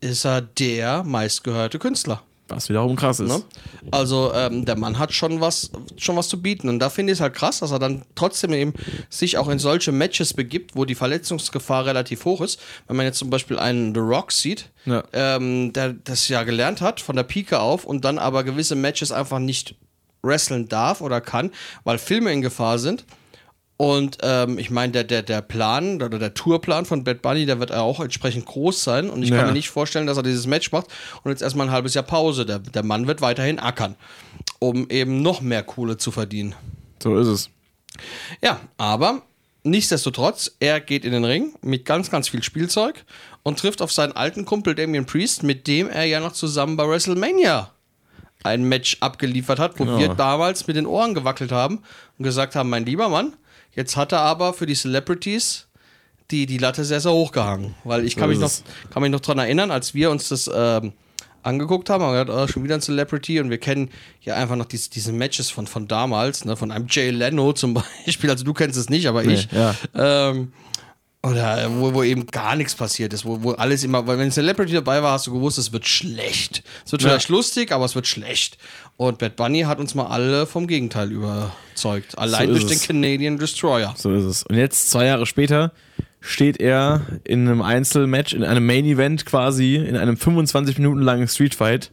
ist er der meistgehörte Künstler. Was wiederum krass ist. Ne? Also ähm, der Mann hat schon was, schon was zu bieten. Und da finde ich es halt krass, dass er dann trotzdem eben sich auch in solche Matches begibt, wo die Verletzungsgefahr relativ hoch ist. Wenn man jetzt zum Beispiel einen The Rock sieht, Ja. ähm, der das ja gelernt hat, von der Pike auf und dann aber gewisse Matches einfach nicht wresteln darf oder kann, weil Filme in Gefahr sind. Und ähm, ich meine, der, der, der Plan oder der Tourplan von Bad Bunny, der wird auch entsprechend groß sein. Und ich kann Ja. mir nicht vorstellen, dass er dieses Match macht und jetzt erstmal ein halbes Jahr Pause. Der, der Mann wird weiterhin ackern, um eben noch mehr Kohle zu verdienen. So ist es. Ja, aber nichtsdestotrotz, er geht in den Ring mit ganz, ganz viel Spielzeug und trifft auf seinen alten Kumpel Damian Priest, mit dem er ja noch zusammen bei WrestleMania ein Match abgeliefert hat, wo Ja. wir damals mit den Ohren gewackelt haben und gesagt haben, mein lieber Mann, jetzt hat er aber für die Celebrities die, die Latte sehr, sehr hoch gehangen. Weil ich kann, mich noch, kann mich noch dran erinnern, als wir uns das ähm, angeguckt haben, haben wir gedacht, oh, schon wieder ein Celebrity und wir kennen ja einfach noch diese, diese Matches von, von damals, ne, von einem Jay Leno zum Beispiel, also du kennst es nicht, aber Nee, ich. ja. Ähm, oder äh, wo, wo eben gar nichts passiert ist, wo, wo alles immer, weil wenn Celebrity dabei war, hast du gewusst, es wird schlecht. Es wird Ja. vielleicht lustig, aber es wird schlecht. Und Bad Bunny hat uns mal alle vom Gegenteil überzeugt. Allein So durch den es. Canadian Destroyer. So ist es. Und jetzt, zwei Jahre später, steht er in einem Einzelmatch, in einem Main Event quasi, in einem 25 Minuten langen Street Fight,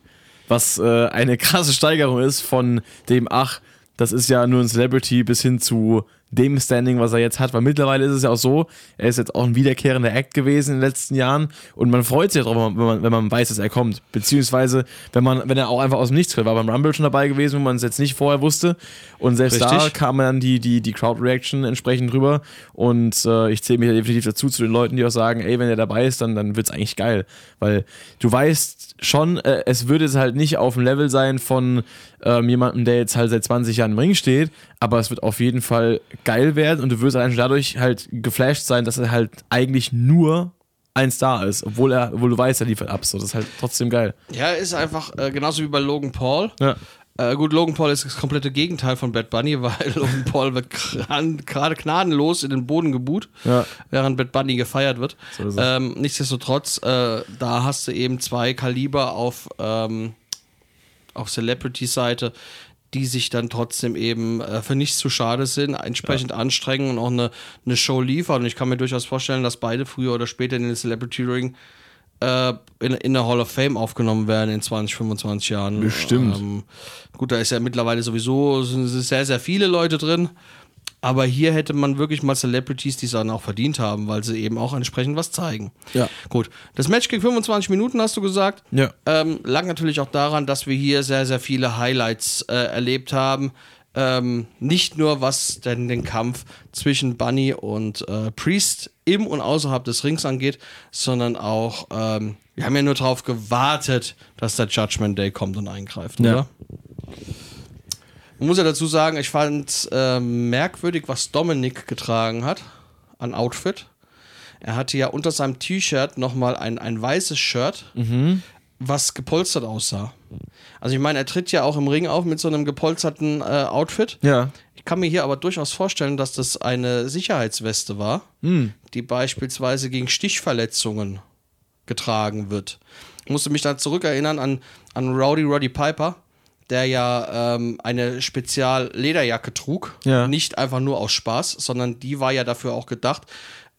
was äh, eine krasse Steigerung ist von dem, ach, das ist ja nur ein Celebrity bis hin zu, dem Standing, was er jetzt hat. Weil mittlerweile ist es ja auch so, er ist jetzt auch ein wiederkehrender Act gewesen in den letzten Jahren und man freut sich darauf, wenn man, wenn man weiß, dass er kommt. Beziehungsweise, wenn man, wenn er auch einfach aus dem Nichts kommt. War beim Rumble schon dabei gewesen, wo man es jetzt nicht vorher wusste. Und selbst Richtig. da kam dann die, die, die Crowd-Reaction entsprechend rüber. Und äh, ich zähle mich definitiv dazu zu den Leuten, die auch sagen, ey, wenn er dabei ist, dann, dann wird es eigentlich geil. Weil du weißt schon, äh, es würde es halt nicht auf dem Level sein von ähm, jemandem, der jetzt halt seit 20 Jahren im Ring steht, aber es wird auf jeden Fall geil werden und du wirst allein dadurch halt geflasht sein, dass er halt eigentlich nur ein Star ist, obwohl er, obwohl du weißt, er liefert ab. So, das ist halt trotzdem geil. Ja, ist einfach äh, genauso wie bei Logan Paul. Ja. Äh, gut, Logan Paul ist das komplette Gegenteil von Bad Bunny, weil Logan Paul wird gerade gnadenlos in den Boden gebuht, Ja. während Bad Bunny gefeiert wird. So ähm, nichtsdestotrotz, äh, da hast du eben zwei Kaliber auf, ähm, auf Celebrity-Seite, die sich dann trotzdem eben äh, für nichts zu schade sind, entsprechend anstrengen und auch eine, eine Show liefern. Und ich kann mir durchaus vorstellen, dass beide früher oder später in den Celebrity Ring äh, in, in der Hall of Fame aufgenommen werden in 20, 25 Jahren. Bestimmt. Ähm, gut, da ist ja mittlerweile sowieso sind sehr, sehr viele Leute drin. Aber hier hätte man wirklich mal Celebrities, die es dann auch verdient haben, weil sie eben auch entsprechend was zeigen. Ja. Gut. Das Match ging 25 Minuten, hast du gesagt. Ja. Ähm, lag natürlich auch daran, dass wir hier sehr, sehr viele Highlights äh, erlebt haben. Ähm, nicht nur was denn den Kampf zwischen Bunny und äh, Priest im und außerhalb des Rings angeht, sondern auch, ähm, wir haben ja nur darauf gewartet, dass der Judgment Day kommt und eingreift, Ja. oder? Man muss ja dazu sagen, ich fand äh, merkwürdig, was Dominik getragen hat an Outfit. Er hatte ja unter seinem T-Shirt nochmal ein, ein weißes Shirt, was gepolstert aussah. Also ich meine, er tritt ja auch im Ring auf mit so einem gepolsterten äh, Outfit. Ja. Ich kann mir hier aber durchaus vorstellen, dass das eine Sicherheitsweste war, die beispielsweise gegen Stichverletzungen getragen wird. Ich musste mich dann zurückerinnern an, an Rowdy Roddy Piper, der ja ähm, eine Spezial-Lederjacke trug. Ja. Nicht einfach nur aus Spaß, sondern die war ja dafür auch gedacht,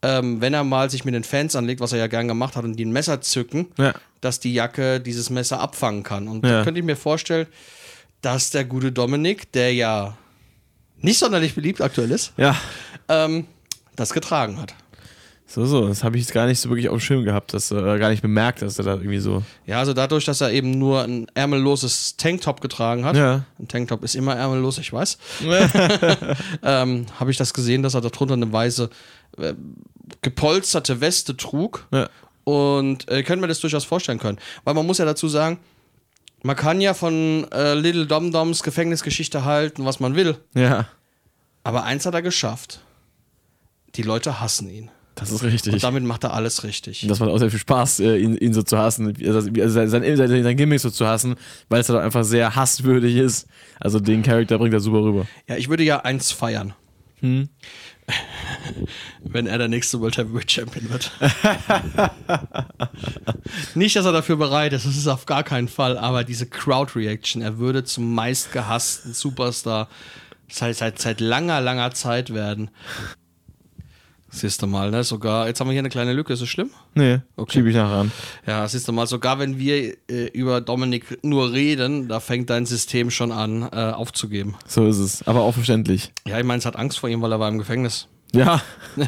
ähm, wenn er mal sich mit den Fans anlegt, was er ja gern gemacht hat, und die ein Messer zücken, Ja. dass die Jacke dieses Messer abfangen kann. Und da Ja. könnte ich mir vorstellen, dass der gute Dominik, der ja nicht sonderlich beliebt aktuell ist, Ja. ähm, das getragen hat. So, so. Das habe ich jetzt gar nicht so wirklich auf dem Schirm gehabt, dass, äh, gar nicht bemerkt, dass er da irgendwie so. Ja, also dadurch, dass er eben nur ein ärmelloses Tanktop getragen hat, Ja. ein Tanktop ist immer ärmellos, ich weiß, ähm, habe ich das gesehen, dass er darunter eine weiße äh, gepolsterte Weste trug. Ja. Und äh, können wir das durchaus vorstellen können. Weil man muss ja dazu sagen, man kann ja von äh, Little Dom Doms Gefängnisgeschichte halten, was man will. Ja. Aber eins hat er geschafft. Die Leute hassen ihn. Das ist richtig. Und damit macht er alles richtig. Und das macht auch sehr viel Spaß, äh, ihn, ihn so zu hassen, also also sein, sein, sein, Gimmick so zu hassen, weil es halt einfach sehr hasswürdig ist. Also den Charakter bringt er super rüber. Ja, ich würde ja eins feiern. Wenn er der nächste World Heavyweight Champion wird. Nicht, dass er dafür bereit ist, das ist auf gar keinen Fall, aber diese Crowd-Reaction, er würde zum meistgehassten Superstar seit, seit, seit langer, langer Zeit werden. Siehst du mal, ne? Sogar, jetzt haben wir hier eine kleine Lücke, ist das schlimm? Nee, Okay. schiebe ich nachher an. Ja, siehst du mal, sogar wenn wir äh, über Dominik nur reden, da fängt dein System schon an äh, aufzugeben. So ist es. Aber auch verständlich. Ja, ich meine, es hat Angst vor ihm, weil er war im Gefängnis. Ja. Ja.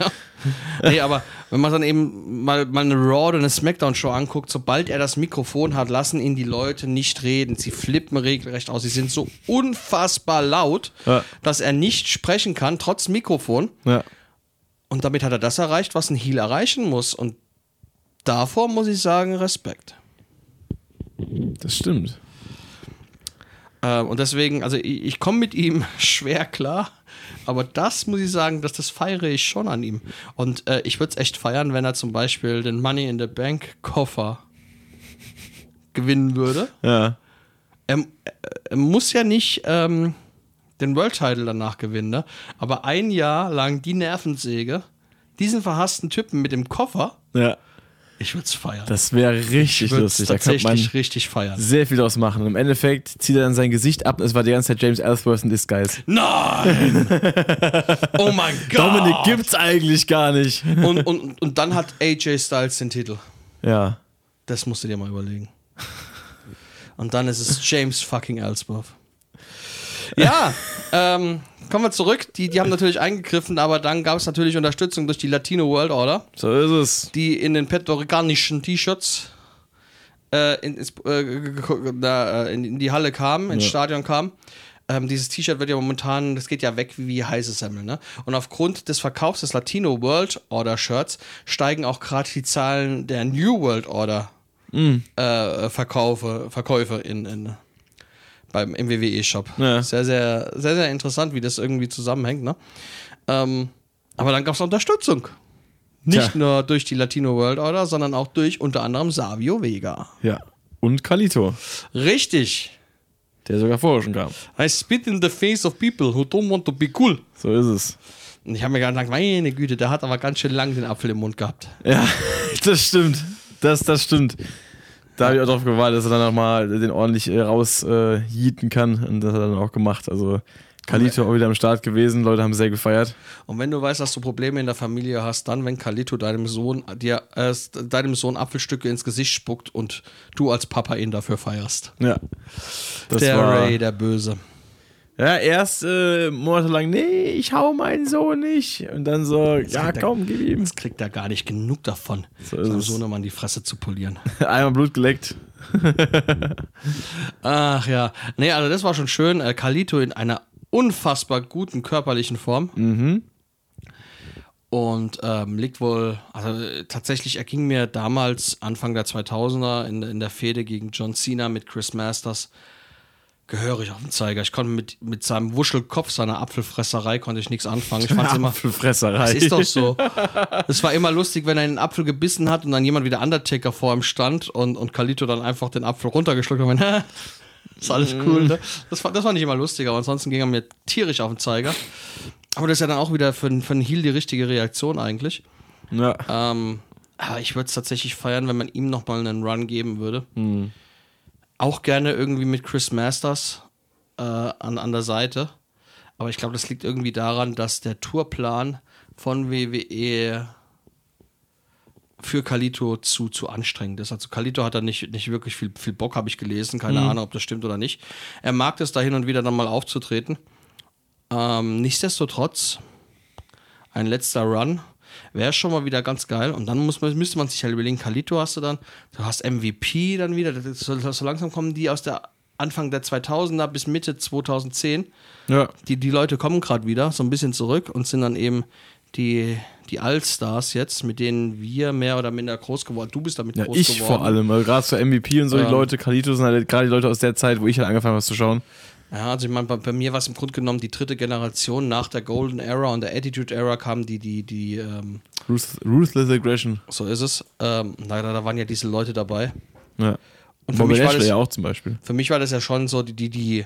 Nee, aber wenn man dann eben mal, mal eine Raw oder eine Smackdown-Show anguckt, sobald er das Mikrofon hat, lassen ihn die Leute nicht reden. Sie flippen regelrecht aus. Sie sind so unfassbar laut, Ja. dass er nicht sprechen kann, trotz Mikrofon. Ja. Und damit hat er das erreicht, was ein Heel erreichen muss. Und davor muss ich sagen, Respekt. Das stimmt. Ähm, und deswegen, also ich, ich komme mit ihm schwer klar. Aber das muss ich sagen, dass das feiere ich schon an ihm. Und äh, ich würde es echt feiern, wenn er zum Beispiel den Money in the Bank Koffer gewinnen würde. Ja. Er, er muss ja nicht ähm, den World Title danach gewinnen, ne? aber ein Jahr lang die Nervensäge, diesen verhassten Typen mit dem Koffer, Ja. ich würde es feiern. Das wäre richtig lustig. es Da könnte man tatsächlich richtig feiern. sehr viel draus machen. Und Im Endeffekt zieht er dann sein Gesicht ab und es war die ganze Zeit James Ellsworth in Disguise. Nein! oh mein Gott! Dominik gibt's eigentlich gar nicht. Und, und, und dann hat AJ Styles den Titel. Ja. Das musst du dir mal überlegen. Und dann ist es James fucking Ellsworth. Ja, ähm, kommen wir zurück. Die, die haben natürlich eingegriffen, aber dann gab es natürlich Unterstützung durch die Latino World Order, So ist es. die in den petoricanischen T-Shirts äh, in, äh, äh, in, die Halle kamen, ins Ja. Stadion kamen. Ähm, dieses T-Shirt wird ja momentan, das geht ja weg wie, wie heiße Semmel, ne? Und aufgrund des Verkaufs des Latino World Order Shirts steigen auch gerade die Zahlen der New World Order äh, Verkaufe, Verkäufe in, in beim im WWE-Shop. Ja. Sehr, sehr, sehr, sehr interessant, wie das irgendwie zusammenhängt, ne? Ähm, aber dann gab es Unterstützung. Nicht Tja. nur durch die Latino World Order, sondern auch durch unter anderem Savio Vega. Ja. Und Kalito, Richtig. der sogar vorher schon kam. I spit in the face of people who don't want to be cool. So ist es. Und ich habe mir gedacht, meine Güte, der hat aber ganz schön lang den Apfel im Mund gehabt. Ja, das stimmt. Das, das stimmt. Da habe ich auch drauf gewartet, dass er dann nochmal den ordentlich äh, raus äh, kann. Und das hat er dann auch gemacht. Also Kalito auch wieder am Start gewesen. Leute haben sehr gefeiert. Und wenn du weißt, dass du Probleme in der Familie hast, dann, wenn Kalito deinem Sohn dir äh, deinem Sohn Apfelstücke ins Gesicht spuckt und du als Papa ihn dafür feierst. Ja. Das der Ray, der Böse. Ja, erst äh, monatelang, nee, ich hau meinen Sohn nicht. Und dann so, ja, kriegt er- komm, gib ihm. Jetzt kriegt er gar nicht genug davon, So seinem. Sohnemann die Fresse zu polieren. Einmal Blut geleckt. Ach ja. Nee, also das war schon schön. Äh, Kalito in einer unfassbar guten körperlichen Form. Mhm. Und ähm, liegt wohl, also äh, tatsächlich, er ging mir damals, Anfang der 2000er, in, in der Fehde gegen John Cena mit Chris Masters gehörig auf den Zeiger. Ich konnte mit, mit seinem Wuschelkopf, seiner Apfelfresserei, konnte ich nichts anfangen. Ich fand's immer, Apfelfresserei. das ist doch so. Es war immer lustig, wenn er einen Apfel gebissen hat und dann jemand wie der Undertaker vor ihm stand und, und Kalito dann einfach den Apfel runtergeschluckt hat und meinte, ist alles cool. Ne? Das, war, das fand ich immer lustig, aber ansonsten ging er mir tierisch auf den Zeiger. Aber das ist ja dann auch wieder für, einen- für einen Heal die richtige Reaktion eigentlich. Ja. Ähm, aber ich würde es tatsächlich feiern, wenn man ihm nochmal einen Run geben würde. Auch gerne irgendwie mit Chris Masters äh, an, an der Seite. Aber ich glaube, das liegt irgendwie daran, dass der Tourplan von WWE für Kalito zu, zu anstrengend ist. Also Kalito hat da nicht, nicht wirklich viel, viel Bock, habe ich gelesen. Keine Ahnung, ob das stimmt oder nicht. Er mag es da hin und wieder dann mal aufzutreten. Ähm, nichtsdestotrotz, ein letzter Run wäre schon mal wieder ganz geil. Und dann muss man, müsste man sich halt überlegen, Kalito hast du dann, du hast MVP dann wieder, das so, langsam kommen die aus der Anfang der 2000er bis Mitte 2010. Ja. Die, die Leute kommen gerade wieder so ein bisschen zurück und sind dann eben die, die Allstars jetzt, mit denen wir mehr oder minder groß geworden Du bist damit Ja, groß ich geworden. vor allem. Gerade zur MVP und so Ja. die Leute, Kalito sind halt gerade die Leute aus der Zeit, wo ich halt angefangen habe, zu schauen. Ja, also ich meine, bei, bei mir war es im Grunde genommen die dritte Generation nach der Golden Era und der Attitude Era kam die, die, die, ähm, Ruth, Ruthless Aggression. so ist es. Ähm, da, da waren ja diese Leute dabei. Ja. Und für Bobby mich war das- ja auch zum Beispiel. Für mich war das ja schon so die, die, die,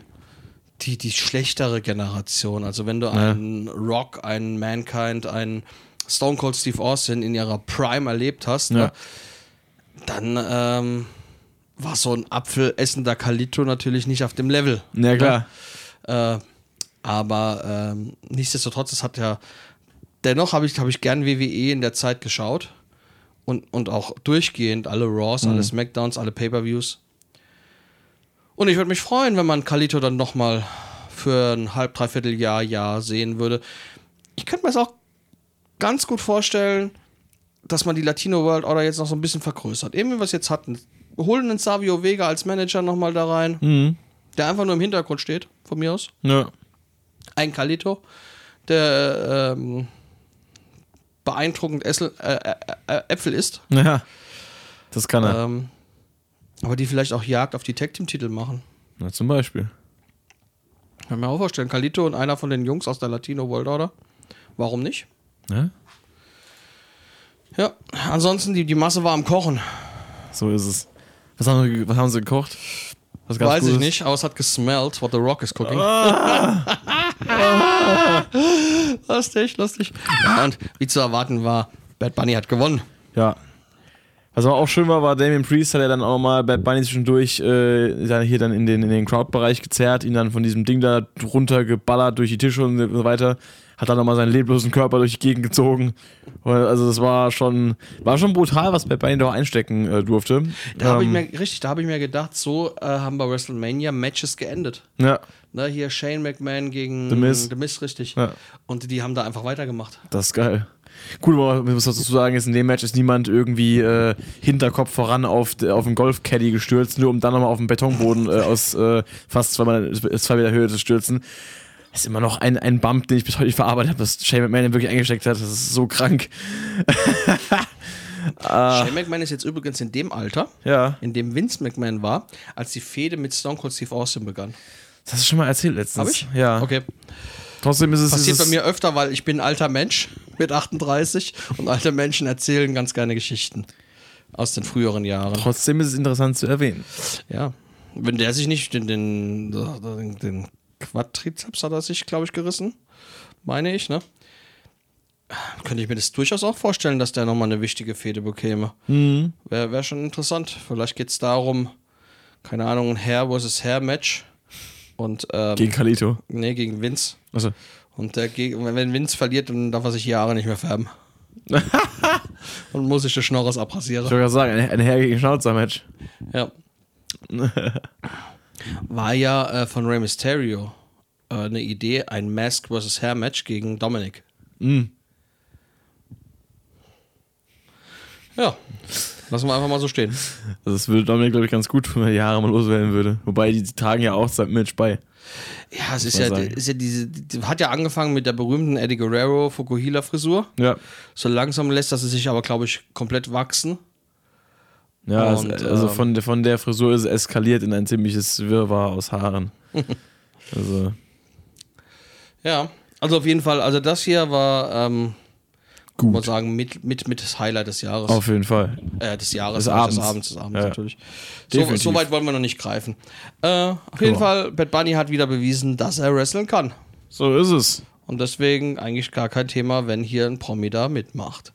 die, die schlechtere Generation. Also wenn du Ja. einen Rock, einen Mankind, einen Stone Cold Steve Austin in ihrer Prime erlebt hast, Ja. ne, dann ähm, war so ein apfelessender Kalito natürlich nicht auf dem Level. Ja, klar. Äh, aber ähm, nichtsdestotrotz, es hat ja, dennoch habe ich, hab ich gern WWE in der Zeit geschaut und, und auch durchgehend alle Raws, alle Smackdowns, alle Pay-Per-Views. Und ich würde mich freuen, wenn man Kalito dann nochmal für ein halb, dreiviertel Jahr, Jahr sehen würde. Ich könnte mir das auch ganz gut vorstellen, dass man die Latino World Order jetzt noch so ein bisschen vergrößert. Eben wie wir es jetzt hatten. Holen einen Savio Vega als Manager nochmal da rein, Mhm. der einfach nur im Hintergrund steht, von mir aus Ja. ein Kalito, der ähm, beeindruckend Essel, äh, äh, äh, Äpfel isst, ja. Das kann er. ähm, aber die vielleicht auch Jagd auf die Tag-Team-Titel machen. Na, zum Beispiel. Kann mir auch vorstellen, Kalito und einer von den Jungs aus der Latino World Order. Warum nicht? Ja? Ja, ansonsten, die, die Masse war am Kochen. So ist es. Was haben, sie- was haben sie gekocht? Was Weiß ich Gutes? nicht, aber es hat gesmellt, what the rock is cooking. lustig, lustig. Ja, und wie zu erwarten war, Bad Bunny hat gewonnen. Ja. Was aber auch schön war, war Damien Priest, hat er dann auch mal Bad Bunny zwischendurch äh, hier dann in den, in den Crowd-Bereich gezerrt, ihn dann von diesem Ding da runtergeballert durch die Tische und so weiter. Hat dann nochmal seinen leblosen Körper durch die Gegend gezogen. Also das war schon, war schon brutal, was Bad Bunny da auch einstecken äh, durfte. Da habe ich Ähm, mir, richtig, da habe ich mir gedacht, so äh, haben bei WrestleMania Matches geendet. Ja, Ne, hier Shane McMahon gegen The Miz. The Miz richtig. Ja. Und die haben da einfach weitergemacht. das ist geil. Cool, aber man muss dazu sagen, ist in dem Match ist niemand irgendwie äh, Hinterkopf voran auf, auf den Golf-Caddy gestürzt, nur um dann nochmal auf den Betonboden äh, aus äh, fast zwei, Mal- zwei Meter Höhe zu stürzen. Das ist immer noch ein, ein Bump, den ich bis heute nicht verarbeitet habe, dass Shane McMahon wirklich eingesteckt hat. Das ist so krank. Ah. Shane McMahon ist jetzt übrigens in dem Alter, Ja, in dem Vince McMahon war, als die Fehde mit Stone Cold Steve Austin begann. das hast du schon mal erzählt letztens. Habe ich? Ja. Okay. Trotzdem ist es. Passiert ist bei es, mir öfter, weil ich bin ein alter Mensch mit 38 und alte Menschen erzählen ganz gerne Geschichten aus den früheren Jahren. Trotzdem ist es interessant zu erwähnen. Ja. Wenn der sich nicht den, den, den, den Quadrizeps hat er sich, glaube ich, gerissen. Meine ich, ne? Könnte ich mir das durchaus auch vorstellen, dass der nochmal eine wichtige Fehde bekäme. Mhm. Wäre wär schon interessant. Vielleicht geht es darum, keine Ahnung, ein Hair versus Hair Match. Und, ähm, Gegen Kalito. nee, gegen Vince. Also, Und der, Geg- wenn Vince verliert, dann darf er sich Jahre nicht mehr färben. Und muss sich die Schnorres ich abrasieren. wollte gerade sagen, ein, ein Herr gegen Schnauzer-Match. Ja. War ja äh, von Rey Mysterio äh, eine Idee, ein Mask vs. Hair Match gegen Dominic. Mhm. Ja. Lassen wir einfach mal so stehen. Also das würde Dominik, glaube ich, ganz gut tun, wenn er die Haare mal loswerden würde. Wobei, die, die tragen ja auch sein Image bei. Ja, es ist ja, ist ja diese, die, hat ja angefangen mit der berühmten Eddie Guerrero Fukuhila Frisur. Ja. So langsam lässt das sich aber, glaube ich, komplett wachsen. Ja, Und, also ähm, von, der- von der Frisur ist es eskaliert in ein ziemliches Wirrwarr aus Haaren. also, Ja, also auf jeden Fall, also das hier war, ähm, Gut. muss sagen, mit, mit, mit das Highlight des Jahres. auf jeden Fall. Äh, des Jahres, Des Abends. des Abends, des Abends Ja. natürlich. So, so weit wollen wir noch nicht greifen. Äh, auf jeden. Fall, Bad Bunny hat wieder bewiesen, dass er wresteln kann. So ist es. Und deswegen eigentlich gar kein Thema, wenn hier ein Promi da mitmacht.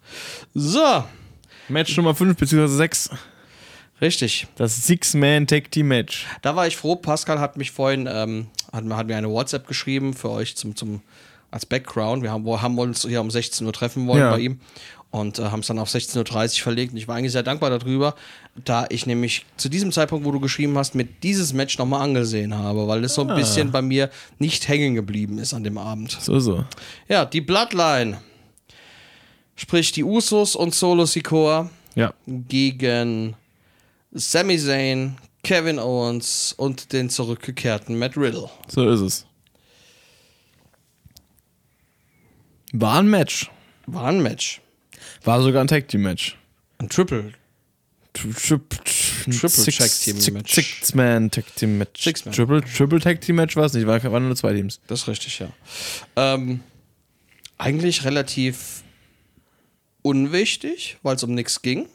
So, Match Nummer 5 bzw. 6. richtig. Das Six-Man-Tag-Team-Match. Da war ich froh. Pascal hat mich vorhin, ähm, hat, mir- hat mir eine WhatsApp geschrieben für euch zum, zum, als Background. Wir haben, haben uns hier um 16 Uhr treffen wollen Ja. bei ihm und äh, haben es dann auf 16.30 Uhr verlegt. Und ich war eigentlich sehr dankbar darüber, da ich nämlich zu diesem Zeitpunkt, wo du geschrieben hast, mit dieses Match nochmal angesehen habe, weil es so ein bisschen bei mir nicht hängen geblieben ist an dem Abend. So, so. Ja, die Bloodline. Sprich die Usos und Solo Sikoa Ja. gegen Sami Zayn, Kevin Owens und den zurückgekehrten Matt Riddle. So ist es. War ein Match. War ein Match. War sogar ein Tag-Team-Match. Ein Triple. Triple Tag-Team-Match. Six-Man-Tag-Team-Match. Six-Man. Triple, Triple Tag-Team-Match war es nicht, war, waren nur zwei Teams. Das ist richtig, ja. Ähm, eigentlich relativ unwichtig, weil es um nichts ging.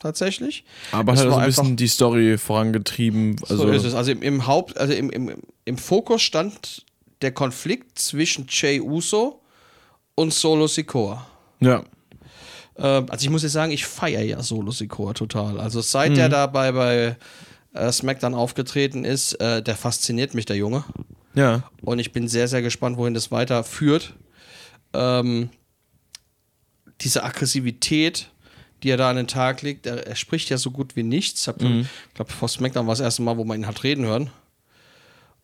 Tatsächlich. Aber Es hat also ein bisschen die Story vorangetrieben. Also, so ist es. Also im, im Haupt, also im, im, im Fokus stand der Konflikt zwischen Jay Uso und Solo Sikoa. Ja. Ähm, also ich muss jetzt sagen, ich feiere ja Solo Sikoa total. Also seit der dabei bei äh, SmackDown aufgetreten ist, äh, der fasziniert mich, der Junge. Ja. Und ich bin sehr, sehr gespannt, wohin das weiterführt. Ähm, diese Aggressivität, die er da an den Tag legt, er, er spricht ja so gut wie nichts. Ich glaube, vor SmackDown war das erste Mal, wo man ihn hat reden hören.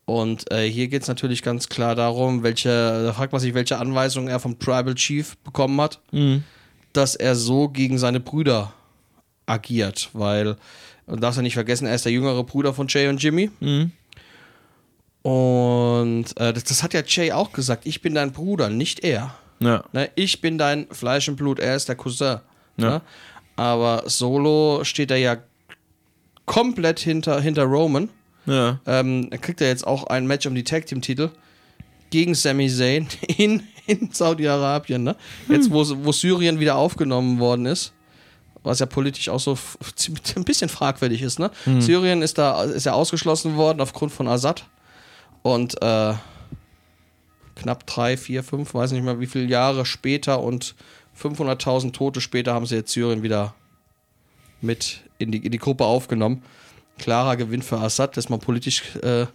Und äh, hier geht es natürlich ganz klar darum, welche, da fragt man sich, welche Anweisungen er vom Tribal Chief bekommen hat, dass er so gegen seine Brüder agiert, weil, man darf ja nicht vergessen, er ist der jüngere Bruder von Jay und Jimmy. Und äh, das, das hat ja Jay auch gesagt, ich bin dein Bruder, nicht er. Ja. Ne? Ich bin dein Fleisch und Blut, er ist der Cousin. Ja. Ne? Aber solo steht er ja komplett hinter, hinter Roman. Ja. Ähm, er kriegt ja jetzt auch ein Match um die Tag Team Titel gegen Sami Zayn in, in Saudi-Arabien. Ne? Jetzt, wo, wo Syrien wieder aufgenommen worden ist, was ja politisch auch so ein bisschen fragwürdig ist. Ne? Syrien ist da ist ja ausgeschlossen worden aufgrund von Assad und äh, knapp drei, vier, fünf, weiß nicht mehr wie viele Jahre später und 500.000 Tote später haben sie jetzt Syrien wieder mit in die, in die Gruppe aufgenommen. Klarer Gewinn für Assad, das mal politisch äh,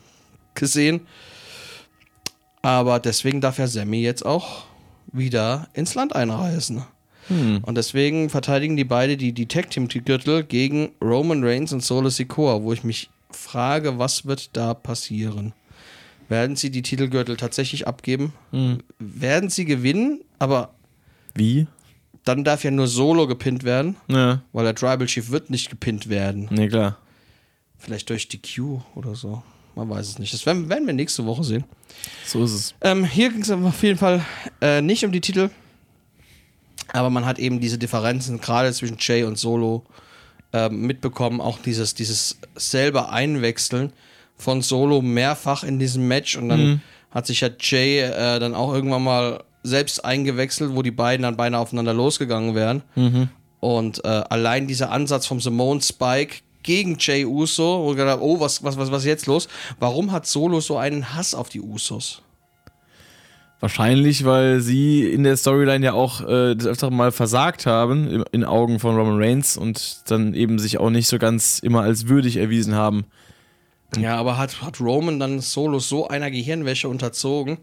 gesehen. Aber deswegen darf ja Sammy jetzt auch wieder ins Land einreisen. Hm. Und deswegen verteidigen die beide die, die Tag Team Gürtel gegen Roman Reigns und Solo Sikoa, wo ich mich frage, was wird da passieren? Werden sie die Titelgürtel tatsächlich abgeben? Hm. Werden sie gewinnen? Aber Wie? dann darf ja nur Solo gepinnt werden, Ja. weil der Tribal Chief wird nicht gepinnt werden. Nee, klar. Vielleicht durch DQ oder so. Man weiß es nicht. Das werden, werden wir nächste Woche sehen. So ist es. Ähm, hier ging es auf jeden Fall äh, nicht um die Titel. Aber man hat eben diese Differenzen gerade zwischen Jay und Solo ähm, mitbekommen. Auch dieses, dieses selber Einwechseln von Solo mehrfach in diesem Match. Und dann Mhm. hat sich ja Jay äh, dann auch irgendwann mal selbst eingewechselt, wo die beiden dann beinahe aufeinander losgegangen wären. Mhm. Und äh, allein dieser Ansatz vom Simone Spike gegen Jay Uso, ich gedacht, oh, was, was, was, was ist jetzt los? Warum hat Solo so einen Hass auf die Usos? Wahrscheinlich, weil sie in der Storyline ja auch äh, das öfter mal versagt haben, in, in Augen von Roman Reigns und dann eben sich auch nicht so ganz immer als würdig erwiesen haben. Ja, aber hat, hat Roman dann Solo so einer Gehirnwäsche unterzogen,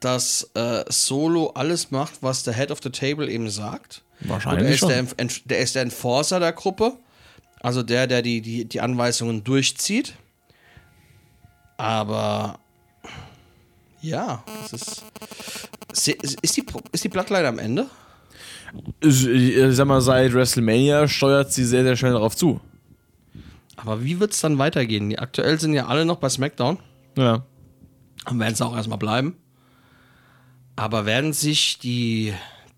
dass äh, Solo alles macht, was der Head of the Table eben sagt? Und er Wahrscheinlich ist schon. der, der ist der Enforcer der Gruppe, also der, der die, die, die Anweisungen durchzieht. Aber ja, es ist. Ist die, ist die Bloodline am Ende? ich, ich sag mal, seit WrestleMania steuert sie sehr, sehr schnell darauf zu. Aber wie wird es dann weitergehen? Die aktuell sind ja alle noch bei SmackDown. Ja. Und werden es auch erstmal bleiben. Aber werden sich die,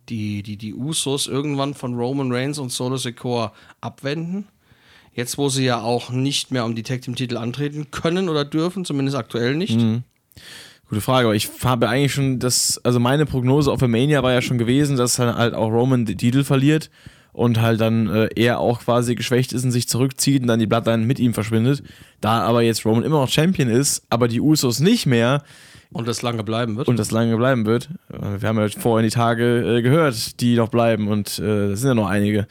die, die, die Usos irgendwann von Roman Reigns und Solo Sikoa abwenden? Jetzt, wo sie ja auch nicht mehr um die Tag Team Titel antreten können oder dürfen, zumindest aktuell nicht. Gute Frage, aber ich habe eigentlich schon das, also meine Prognose auf Mania war ja schon gewesen, dass halt auch Roman den Titel verliert und halt dann äh, er auch quasi geschwächt ist und sich zurückzieht und dann die Bloodline mit ihm verschwindet. Da aber jetzt Roman immer noch Champion ist, aber die Usos nicht mehr Und das lange bleiben wird. und das lange bleiben wird. äh, Wir haben ja vorhin die Tage äh, gehört, die noch bleiben und äh, das sind ja noch einige.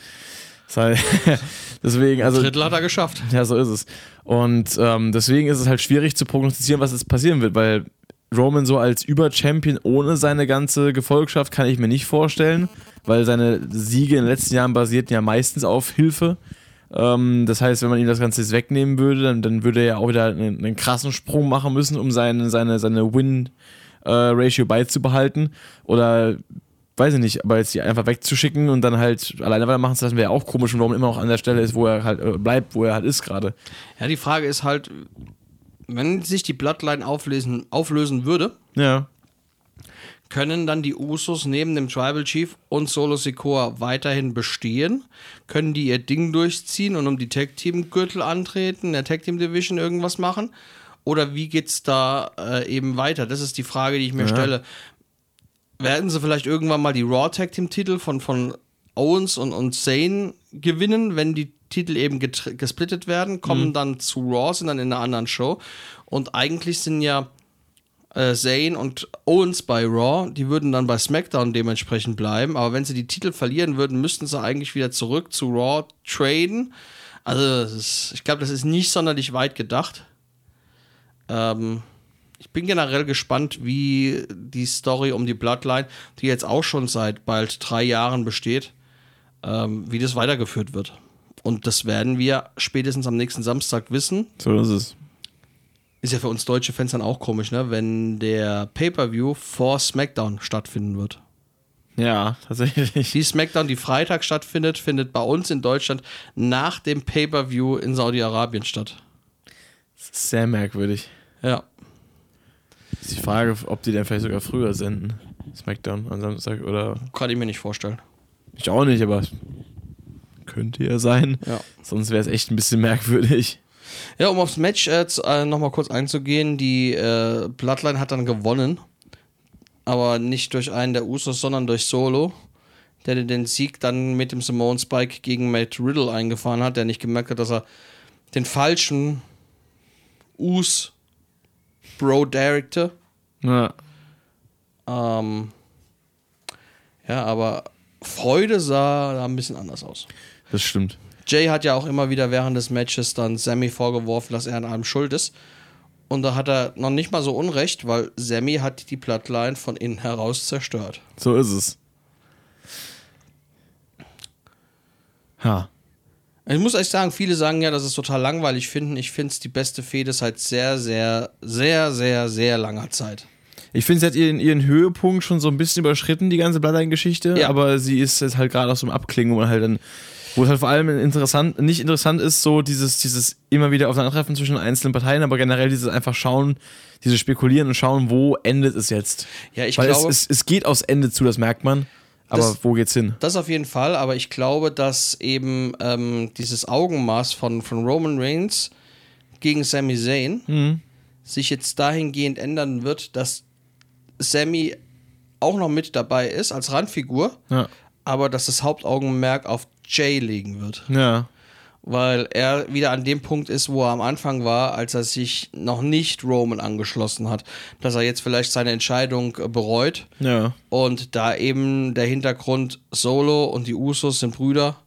Das heißt, deswegen, also Drittel hat er geschafft. ja, so ist es. Und ähm, deswegen ist es halt schwierig zu prognostizieren, was jetzt passieren wird, weil Roman so als Über-Champion ohne seine ganze Gefolgschaft kann ich mir nicht vorstellen, weil seine Siege in den letzten Jahren basierten ja meistens auf Hilfe. Ähm, das heißt, wenn man ihm das Ganze jetzt wegnehmen würde, dann, dann würde er ja auch wieder einen, einen krassen Sprung machen müssen, um seine, seine, seine Win-Ratio beizubehalten. Oder weiß ich nicht, aber jetzt die einfach wegzuschicken und dann halt alleine weitermachen zu lassen, wäre auch komisch, wenn Roman immer noch an der Stelle ist, wo er halt äh, bleibt, wo er halt ist gerade. Ja, die Frage ist halt, wenn sich die Bloodline auflösen, auflösen würde, Ja. können dann die Usos neben dem Tribal Chief und Solo Sikoa weiterhin bestehen? Können die ihr Ding durchziehen und um die Tag Team Gürtel antreten, in der Tag Team Division irgendwas machen? Oder wie geht's da äh, eben weiter? Das ist die Frage, die ich mir Ja. stelle. Werden sie vielleicht irgendwann mal die Raw Tag Team Titel von, von Owens und, und Zane gewinnen, wenn die Titel eben gesplittet werden, kommen dann zu Raw, sind dann in einer anderen Show. Und eigentlich sind ja äh, Zayn und Owens bei Raw, die würden dann bei SmackDown dementsprechend bleiben. Aber wenn sie die Titel verlieren würden, müssten sie eigentlich wieder zurück zu Raw traden. Also, ist, ich glaube, das ist nicht sonderlich weit gedacht. Ähm, ich bin generell gespannt, wie die Story um die Bloodline, die jetzt auch schon seit bald drei Jahren besteht, ähm, wie das weitergeführt wird. Und das werden wir spätestens am nächsten Samstag wissen. So ist es. Ist ja für uns deutsche Fans dann auch komisch, ne? Wenn der Pay-Per-View vor SmackDown stattfinden wird. Ja, tatsächlich. Die SmackDown, die Freitag stattfindet, findet bei uns in Deutschland nach dem Pay-Per-View in Saudi-Arabien statt. Sehr merkwürdig. Ja. Ist die Frage, ob die dann vielleicht sogar früher senden. Smackdown am Samstag oder. Kann ich mir nicht vorstellen. Ich auch nicht, aber könnte ja sein. Ja. Sonst wäre es echt ein bisschen merkwürdig. Ja, um aufs Match äh, äh, nochmal kurz einzugehen, die äh, Bloodline hat dann gewonnen. Aber nicht durch einen der Usos, sondern durch Solo, der den Sieg dann mit dem Simone Spike gegen Matt Riddle eingefahren hat, der nicht gemerkt hat, dass er den falschen Us Bro directe. Ja. Ähm, ja, aber Freude sah da ein bisschen anders aus. Das stimmt. Jay hat ja auch immer wieder während des Matches dann Sammy vorgeworfen, dass er an allem schuld ist. Und da hat er noch nicht mal so Unrecht, weil Sammy hat die Bloodline von innen heraus zerstört. So ist es. Ha. Ich muss euch sagen, viele sagen ja, dass es total langweilig finden. Ich finde es die beste Fehde seit sehr, sehr, sehr, sehr, sehr langer Zeit. Ich finde, sie hat ihren, ihren Höhepunkt schon so ein bisschen überschritten, die ganze Bloodline-Geschichte. Ja. Aber sie ist jetzt halt gerade aus dem Abklingen, wo man halt dann, wo es halt vor allem interessant, nicht interessant ist, so dieses, dieses immer wieder Aufeinandertreffen zwischen einzelnen Parteien, aber generell dieses einfach schauen, dieses Spekulieren und schauen, wo endet es jetzt. Ja, ich Weil glaube- es, es, es geht aufs Ende zu, das merkt man. Aber Das- wo geht's hin? Das auf jeden Fall, aber ich glaube, dass eben ähm, dieses Augenmaß von, von Roman Reigns gegen Sami Zayn Mhm. sich jetzt dahingehend ändern wird, dass Sami auch noch mit dabei ist als Randfigur, Ja. aber dass das Hauptaugenmerk auf Jay liegen wird. Ja. Weil er wieder an dem Punkt ist, wo er am Anfang war, als er sich noch nicht Roman angeschlossen hat. Dass er jetzt vielleicht seine Entscheidung äh, bereut. Ja. Und da eben der Hintergrund Solo und die Usos sind Brüder,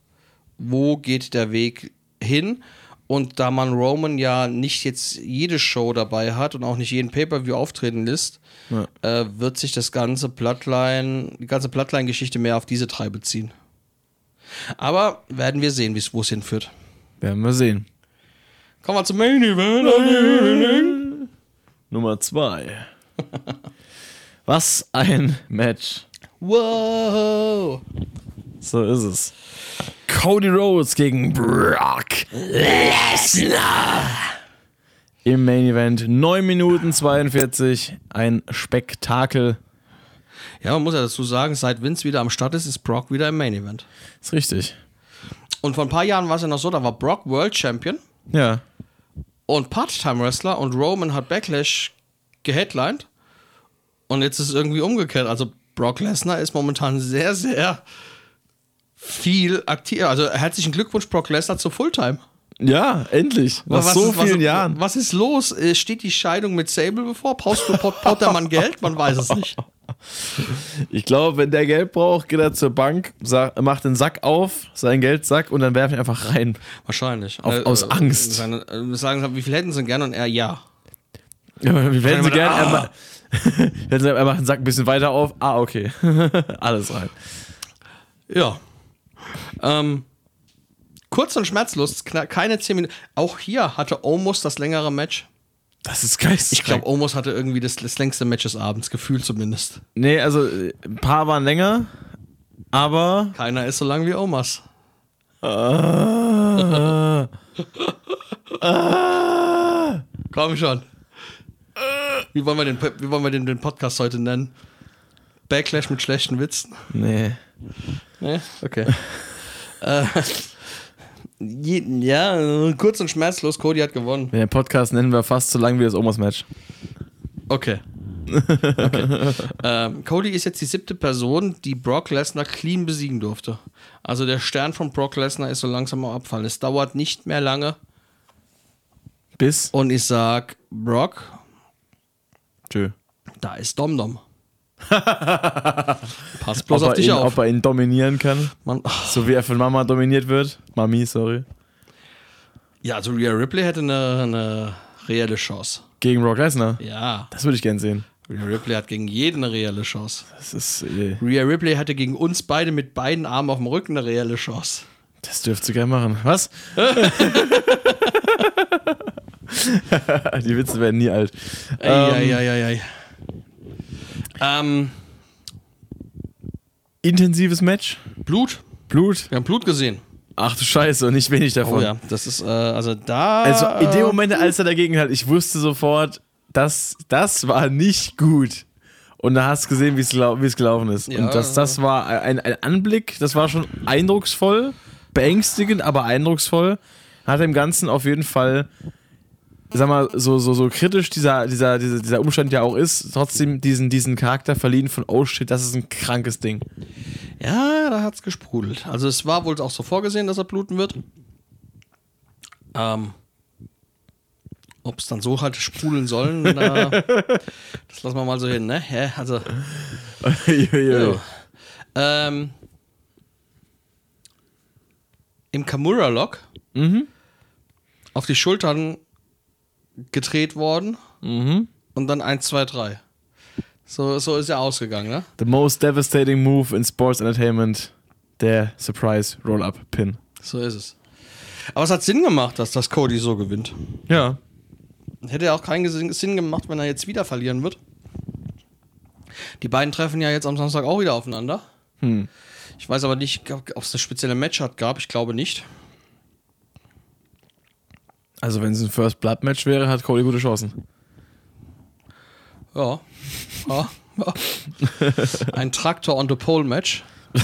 wo geht der Weg hin? Und da man Roman ja nicht jetzt jede Show dabei hat und auch nicht jeden Pay-Per-View auftreten lässt, Ja. äh, wird sich das ganze Bloodline, die ganze Bloodline-Geschichte mehr auf diese drei beziehen. Aber werden wir sehen, wo es hinführt. Werden wir sehen. Kommen wir zum Main Event. Nummer zwei. Was ein Match. Wow. So ist es. Cody Rhodes gegen Brock Lesnar. Im Main Event 9 Minuten 42. Ein Spektakel. Ja, man muss ja dazu sagen, seit Vince wieder am Start ist, ist Brock wieder im Main Event. Ist richtig. Und vor ein paar Jahren war es ja noch so, da war Brock World Champion Ja. und Part-Time Wrestler und Roman hat Backlash geheadlined. Und jetzt ist es irgendwie umgekehrt. Also Brock Lesnar ist momentan sehr, sehr viel aktiv. Also herzlichen Glückwunsch, Brock Lesnar zu Fulltime. Ja, endlich. Nach Was so ist- was- vielen Jahren. Was ist los? Äh, Steht die Scheidung mit Sable bevor? Pot, Pot der Mann Geld? Man weiß es nicht. Ich glaube, wenn der Geld braucht, geht er zur Bank, macht den Sack auf, seinen Geldsack und dann werfen ihn einfach rein. Wahrscheinlich. Auf- aus Angst. Seine, äh, sagen wie viel hätten sie denn gerne? Und er, ja. Ja, wir werden sie gerne. Er, Ah. Hätten sie- er macht den Sack ein bisschen weiter auf. Ah, okay. Alles rein. Ja. Ähm, kurz und schmerzlos, keine 10 Minuten. Auch hier hatte Omos das längere Match. Das ist geistig. Ich glaube, Omos hatte irgendwie das, das längste Match des Abends, gefühlt zumindest. Nee, also äh, ein paar waren länger, aber. Keiner ist so lang wie Omos. Ah, ah, Komm schon. Wie wollen wir den, wie wollen wir den, den Podcast heute nennen? Backlash mit schlechten Witzen? nee. Nee? Okay. äh, je, ja, kurz und schmerzlos, Cody hat gewonnen. Den Podcast nennen wir fast so lang wie das Omas-Match. Okay. okay. ähm, Cody ist jetzt die siebte Person, die Brock Lesnar clean besiegen durfte. Also der Stern von Brock Lesnar ist so langsam am Abfallen. Es dauert nicht mehr lange. Bis. Und ich sag, Brock, Tschö. da ist Domdom. Pass bloß Ob auf dich ihn, auf. ob er ihn dominieren kann. Mann, So wie er von Mama dominiert wird. Mami, sorry. ja, also Rhea Ripley hätte eine, eine reelle Chance. Gegen Brock Lesnar. Ja, Das würde ich gern sehen. Rhea Ripley hat gegen jeden eine reelle Chance. Das ist. äh, Rhea Ripley hatte gegen uns beide mit beiden Armen auf dem Rücken eine reelle Chance. Das dürft ihr gerne machen. Was? Die Witze werden nie alt. Ähm, Eieieiei. Ähm, intensives Match. Blut. Blut. Wir haben Blut gesehen. Ach du Scheiße, und nicht wenig davon. Oh ja, das ist, äh, also da. Also in dem Moment, als er dagegen hat, ich wusste sofort, das, das war nicht gut. Und da hast du gesehen, wie es gelau- wie es gelaufen ist. Ja. Und das, das war ein, ein Anblick, das war schon eindrucksvoll, beängstigend, aber eindrucksvoll. Hat dem Ganzen auf jeden Fall, sag mal, so, so, so kritisch dieser, dieser, dieser, dieser Umstand ja auch ist, trotzdem diesen, diesen Charakter verliehen von, oh shit, das ist ein krankes Ding. Ja, da hat's gesprudelt. Also es war wohl auch so vorgesehen, dass er bluten wird. Ähm, Ob es dann so halt sprudeln sollen, da, das lassen wir mal so hin, ne? Ja, also, ja. Ähm, im Kamura-Lock Mhm. auf die Schultern gedreht worden Mhm. und dann 1, 2, 3. So, so ist er ausgegangen, ne? The most devastating move in Sports Entertainment, der Surprise Roll-Up Pin. So ist es. Aber es hat Sinn gemacht, dass das Cody so gewinnt. Ja. Hätte ja auch keinen Sinn gemacht, wenn er jetzt wieder verlieren wird. Die beiden treffen ja jetzt am Samstag auch wieder aufeinander. Hm. Ich weiß aber nicht, ob es eine spezielle Match hat gab. Ich glaube nicht. Also wenn es ein First Blood Match wäre, hat Cody gute Chancen. Ja. ja. ja. Ein Traktor on the Pole Match.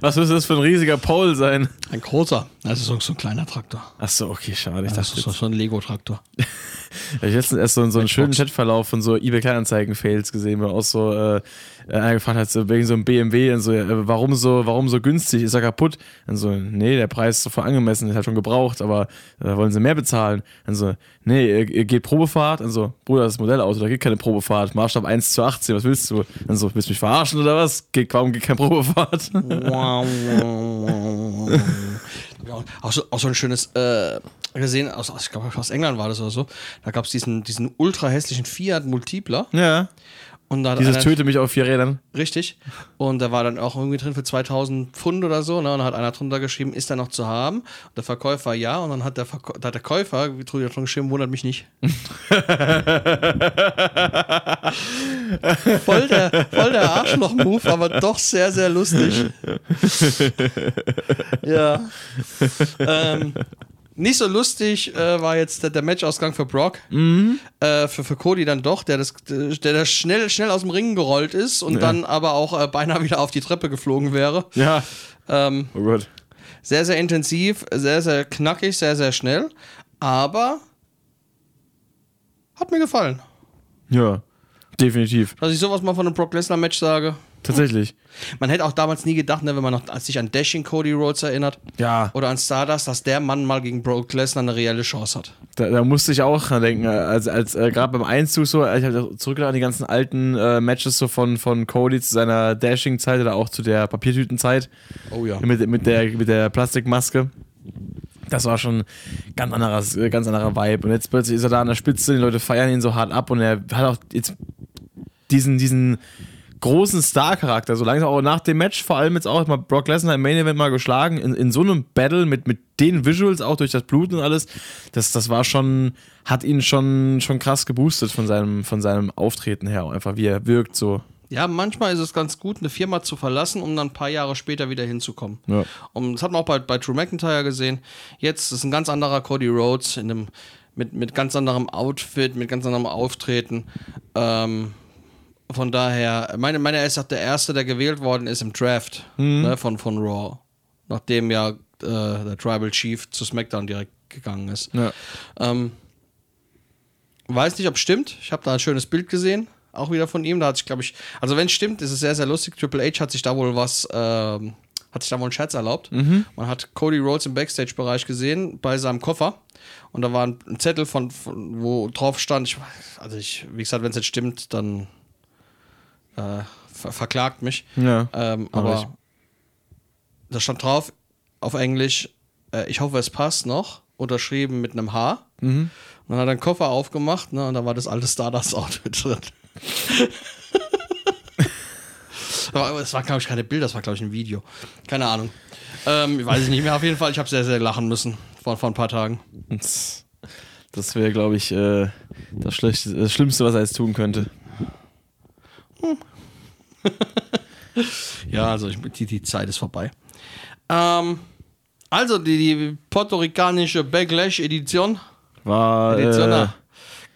Was müsste das für ein riesiger Pole sein? Ein großer. Das ist so, so ein kleiner Traktor. Ach so, okay, schade. Ich Das dachte, ist so, so ein Lego-Traktor. ich habe letztens erst so, so einen schönen Chatverlauf von so eBay Kleinanzeigen-Fails gesehen, wo auch so äh, einer gefragt hat, so wegen so einem BMW und so, äh, warum so, warum so günstig? Ist er kaputt? Dann so, nee, der Preis ist so voll angemessen, ist halt schon gebraucht, aber äh, wollen sie mehr bezahlen? Dann so, nee, ihr, ihr geht Probefahrt? Dann so, Bruder, das ist Modellauto, da geht keine Probefahrt. Maßstab 1 zu 18, was willst du? Dann so, willst du mich verarschen oder was? Geht, warum geht keine Probefahrt? Ja, auch, so, auch so ein schönes, äh, gesehen, aus, aus- ich glaube aus England war das oder so. Da gab es diesen, diesen ultra hässlichen Fiat Multipler. ja. Und da hat Dieses einer, Töte mich auf vier Rädern. Richtig. Und da war dann auch irgendwie drin für 2000 Pfund oder so. Ne? Und da hat einer drunter geschrieben, ist er noch zu haben? Und der Verkäufer ja. Und dann hat der, Verkäu da hat der Käufer wie drunter geschrieben, wundert mich nicht. voll der, voll der Arschloch-Move, aber doch sehr, sehr lustig. ja. Ähm, nicht so lustig äh, war jetzt der, der Matchausgang für Brock. Äh, für, für Cody dann doch, der das, der, der schnell, schnell aus dem Ring gerollt ist und Ja. dann aber auch äh, beinahe wieder auf die Treppe geflogen wäre. Ja. Ähm, Oh Gott. sehr, sehr intensiv, sehr, sehr knackig, sehr, sehr schnell. Aber hat mir gefallen. Ja. Definitiv. Dass ich sowas mal von einem Brock Lesnar-Match sage. Tatsächlich. Man hätte auch damals nie gedacht, ne, wenn man noch sich an Dashing Cody Rhodes erinnert Ja. oder an Stardust, dass der Mann mal gegen Brock Lesnar eine reelle Chance hat. Da, da musste ich auch dran denken, als, als äh, gerade beim Einzug so, ich habe zurückgedacht an die ganzen alten äh, Matches so von, von Cody zu seiner Dashing-Zeit oder auch zu der Papiertütenzeit Oh ja. mit, mit, der, mit der Plastikmaske. Das war schon ganz anderes, äh, ganz anderer Vibe. Und jetzt plötzlich ist er da an der Spitze, die Leute feiern ihn so hart ab und er hat auch jetzt diesen, diesen großen Star-Charakter, so langsam auch nach dem Match, vor allem jetzt auch mal Brock Lesnar im Main Event mal geschlagen, in, in so einem Battle mit, mit den Visuals, auch durch das Blut und alles, das, das war schon, hat ihn schon, schon krass geboostet von seinem, von seinem Auftreten her, einfach wie er wirkt, so. Ja, manchmal ist es ganz gut, eine Firma zu verlassen, um dann ein paar Jahre später wieder hinzukommen. Ja. Und das hat man auch bei, bei Drew McIntyre gesehen. Jetzt ist ein ganz anderer Cody Rhodes in einem, mit, mit ganz anderem Outfit, mit ganz anderem Auftreten. Ähm, von daher, meine, meine er ist auch der Erste, der gewählt worden ist im Draft ne, von, von Raw. Nachdem ja äh, der Tribal Chief zu SmackDown direkt gegangen ist. Ja. Ähm, weiß nicht, ob es stimmt. Ich habe da ein schönes Bild gesehen, auch wieder von ihm. Da hat sich, glaube ich, also wenn es stimmt, ist es sehr, sehr lustig. Triple H hat sich da wohl was, ähm, hat sich da wohl einen Scherz erlaubt. Man hat Cody Rhodes im Backstage-Bereich gesehen bei seinem Koffer. Und da war ein, Zettel von, von, wo drauf stand, ich, also ich, wie gesagt, wenn es jetzt stimmt, dann äh, ver verklagt mich. Ja. Ähm, aber ich. da stand drauf auf Englisch, äh, ich hoffe, es passt noch, unterschrieben mit einem H. Mhm. Und dann hat er einen Koffer aufgemacht ne, und da war das alte Stardust-Outfit drin. aber es war, glaube ich, keine Bilder, das war, glaube ich, ein Video. Keine Ahnung. Ähm, weiß ich nicht mehr. Auf jeden Fall, ich habe sehr, sehr lachen müssen vor, vor ein paar Tagen. Das, wäre, glaube ich, äh, das Schlimmste, was er jetzt tun könnte. Ja, also ich, die, die Zeit ist vorbei. Ähm, also die, die puerto-ricanische Backlash-Edition War, Edition äh,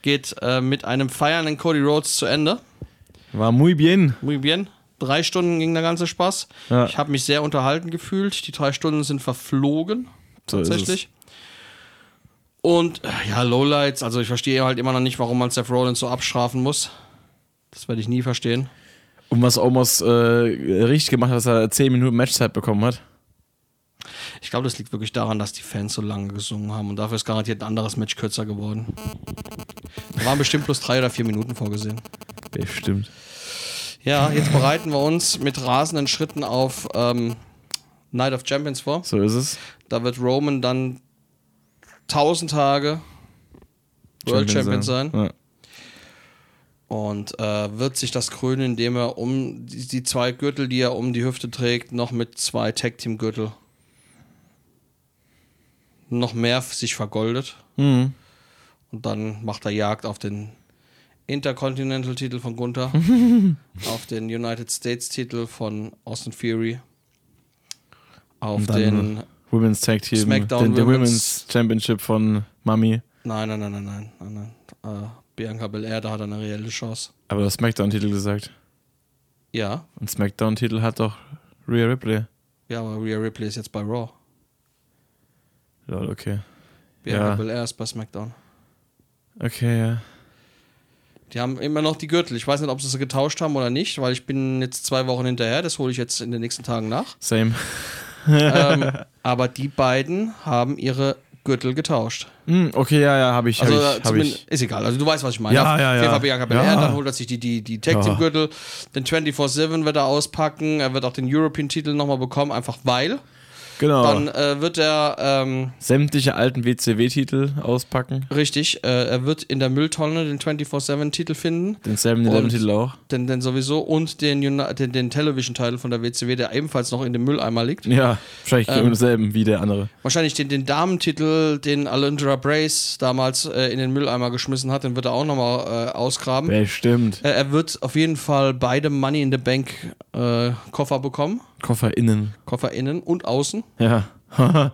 geht äh, mit einem feiernden Cody Rhodes zu Ende. war muy bien. Muy bien. Drei Stunden ging der ganze Spaß. Ja. Ich habe mich sehr unterhalten gefühlt. Die drei Stunden sind verflogen. So tatsächlich. Und äh, ja, Lowlights, also ich verstehe halt immer noch nicht, warum man Seth Rollins so abstrafen muss. Das werde ich nie verstehen. Und was Omos äh, richtig gemacht hat, dass er 10 Minuten Matchzeit bekommen hat. Ich glaube, das liegt wirklich daran, dass die Fans so lange gesungen haben und dafür ist garantiert ein anderes Match kürzer geworden. Da waren bestimmt bloß drei oder vier Minuten vorgesehen. Bestimmt. Ja, jetzt bereiten wir uns mit rasenden Schritten auf ähm, Night of Champions vor. So ist es. Da wird Roman dann 1000 Tage World Champion sein. Ja. Und äh, wird sich das krönen, indem er um die, die zwei Gürtel, die er um die Hüfte trägt, noch mit zwei Tag Team Gürtel noch mehr sich vergoldet. Mhm. Und dann macht er Jagd auf den Intercontinental-Titel von Gunther, auf den United States-Titel von Austin Fury, auf den. Women's Tag Team, SmackDown den, Women's- Women's Championship von Mami. Nein, nein, nein, nein, nein. nein, nein. Äh, Bianca Belair, da hat er eine reelle Chance. Aber du hast Smackdown-Titel gesagt. Ja, Und Smackdown-Titel hat doch Rhea Ripley. ja, aber Rhea Ripley ist jetzt bei Raw. Lol, okay. Bianca Ja. Belair ist bei SmackDown. Okay, ja. Die haben immer noch die Gürtel. Ich weiß nicht, ob sie sie getauscht haben oder nicht, weil ich bin jetzt zwei Wochen hinterher. Das hole ich jetzt in den nächsten Tagen nach. Same. ähm, aber die beiden haben ihre Gürtel getauscht. Hm, okay, ja, ja, habe ich. Hab Also ich, äh, hab zumindest, ich. ist egal. Also du weißt, was ich meine. Ja, ja, ja. Belair, Ja. dann holt er sich die, die, die Tag Team. Gürtel, den 24-7 wird er auspacken, er wird auch den European-Titel nochmal bekommen, einfach weil. Genau. Dann äh, wird er, ähm, Sämtliche alten WCW-Titel auspacken. richtig, äh, er wird in der Mülltonne den 24-7-Titel finden, Den 7-Eleven-Titel auch. den, den sowieso, und den, Uni- den, den Television-Titel von der WCW, der ebenfalls noch in dem Mülleimer liegt. Ja, wahrscheinlich Ähm, genau denselben wie der andere. Wahrscheinlich den, den Damentitel, den Alundra Brace damals äh, in den Mülleimer geschmissen hat, den wird er auch nochmal äh, ausgraben. Bestimmt. Äh, er wird auf jeden Fall beide Money in the Bank äh, Koffer bekommen. Koffer innen. Koffer innen und außen. Ja.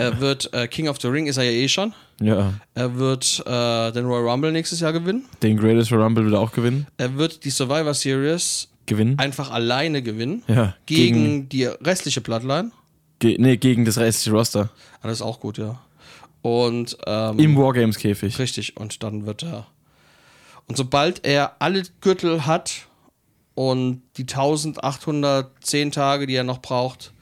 Er wird äh, King of the Ring, ist er ja eh schon. ja. Er wird äh, den Royal Rumble nächstes Jahr gewinnen. Den Greatest Royal Rumble will er auch gewinnen. Er wird die Survivor Series Gewinnen. einfach alleine gewinnen. ja. Gegen, die restliche Bloodline. Ge nee, gegen das restliche Roster. Ah, das ist auch gut, ja. Und ähm, Im Wargames-Käfig. Richtig, und dann wird er. Und sobald er alle Gürtel hat und die 1810 Tage, die er noch braucht,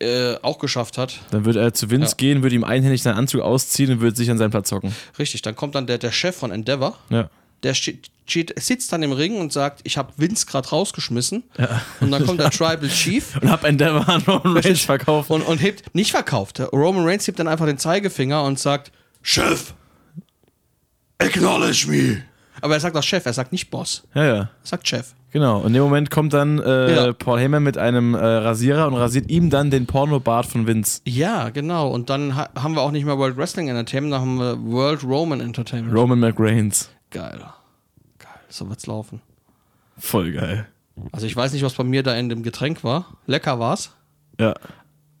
äh, auch geschafft hat, Dann wird er zu Vince Ja. gehen, würde ihm einhändig seinen Anzug ausziehen und würde sich an seinen Platz hocken. richtig, dann kommt dann der, der Chef von Endeavor, Ja. der steht, steht, sitzt dann im Ring und sagt, ich habe Vince gerade rausgeschmissen. Und dann kommt der Tribal Chief Und hab Endeavor an Roman Reigns verkauft. und, und hebt, nicht verkauft, Roman Reigns hebt dann einfach den Zeigefinger und sagt, Chef, acknowledge me. Aber er sagt auch Chef, er sagt nicht Boss, Ja, ja. er sagt Chef. Genau. Und in dem Moment kommt dann äh, Ja. Paul Heyman mit einem äh, Rasierer und rasiert ihm dann den Pornobart von Vince. Ja, genau. Und dann ha haben wir auch nicht mehr World Wrestling Entertainment, dann haben wir World Roman Entertainment. Roman McReigns. Geil. Geil. So wird's laufen. Voll geil. Also ich weiß nicht, was bei mir da in dem Getränk war. Lecker war's. Ja.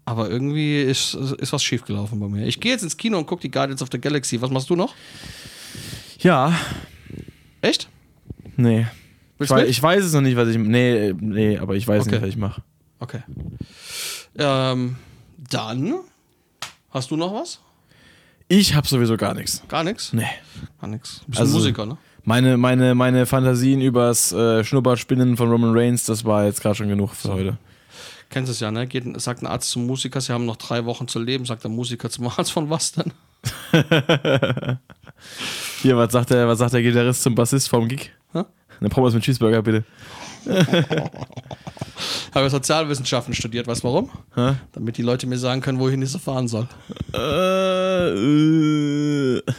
Aber irgendwie ist, ist was schiefgelaufen bei mir. Ich gehe jetzt ins Kino und gucke die Guardians of the Galaxy. Was machst du noch? Ja. Echt? Nee. Ich du weiß, ich weiß es noch nicht, was ich. Nee, nee, aber ich weiß Okay. nicht, was ich mache. Okay. Ähm, dann hast du noch was? Ich hab sowieso gar nichts. Gar nichts? Nee. Gar nichts. Bist Also- Musiker, ne? Meine, meine, meine Fantasien übers äh, Schnupperspinnen von Roman Reigns, das war jetzt gerade schon genug für heute. Kennst es ja, ne? Geht, sagt ein Arzt zum Musiker, sie haben noch drei Wochen zu leben. Sagt der Musiker zum Arzt von was denn? Hier, was sagt der, was sagt der Gitarrist zum Bassist vom Gig? Hä? Eine Pommes mit Cheeseburger, bitte. Habe Sozialwissenschaften studiert. Weißt du warum? Hä? Damit die Leute mir sagen können, wohin ich so fahren soll. Äh, äh.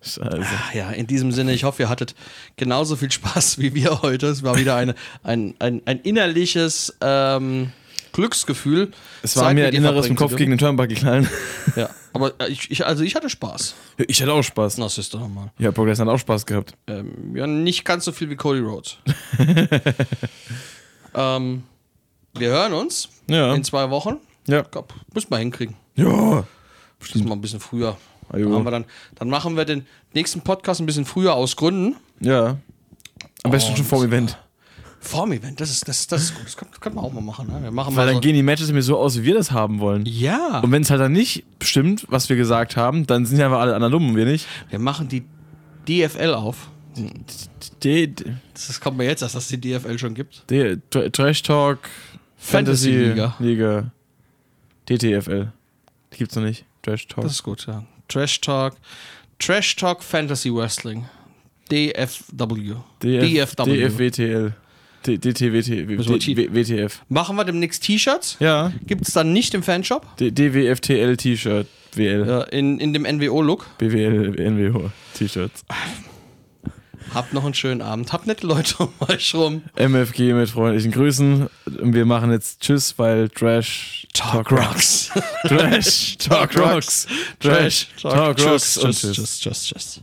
Scheiße. Ach ja, in diesem Sinne, ich hoffe, ihr hattet genauso viel Spaß wie wir heute. Es war wieder eine, ein, ein, ein innerliches ähm, Glücksgefühl. Es war Zeit mir ein Inneres im Kopf gegen den Turnbuckle knallen. dürfen. Ja, aber äh, ich, ich, also ich hatte Spaß. Ich hatte auch Spaß. Na, du doch mal. Ja, Brock Lesnar hat auch Spaß gehabt. Ähm, ja, nicht ganz so viel wie Cody Rhodes. ähm, wir hören uns Ja. in zwei Wochen. Ja. Glaub, müssen wir hinkriegen. Ja. Müssen wir ein bisschen früher. Ajo. Dann, haben wir dann, dann machen wir den nächsten Podcast ein bisschen früher aus Gründen. Ja. Am besten schon Und- vor dem Event. Vorm Event, das ist, das, das ist gut. Das können, können wir auch mal machen. Ne? Wir machen Weil mal dann so, gehen die Matches mir so aus, wie wir das haben wollen. Ja, Und wenn es halt dann nicht stimmt, was wir gesagt haben, dann sind ja einfach alle anderen dumm und wir nicht. wir machen die DFL auf. D D Das kommt mir jetzt, dass das die DFL schon gibt. D Tra- Trash Talk Fantasy Fantasy Liga. Liga. DTFL. Die gibt's noch nicht. Trash Talk. Das ist gut, ja. Trash Talk. Trash Talk Fantasy Wrestling. DFW. DF DFW. DFWTL. T- DT, WT, Müssen wir D- W- WTF. Machen wir demnächst T-Shirts. Ja, Gibt es dann nicht im Fanshop. DWFTL T-Shirt, WL, Ja, in, in dem NWO-Look. BWL, NWO T-Shirts. Habt noch einen schönen Abend. Habt nette Leute um euch rum. MFG mit freundlichen Grüßen. Wir machen jetzt Tschüss, weil Trash Talk Rocks. Trash Talk Rocks. Trash Talk Rocks. Und Tschüss, Tschüss. tschüss, tschüss, tschüss.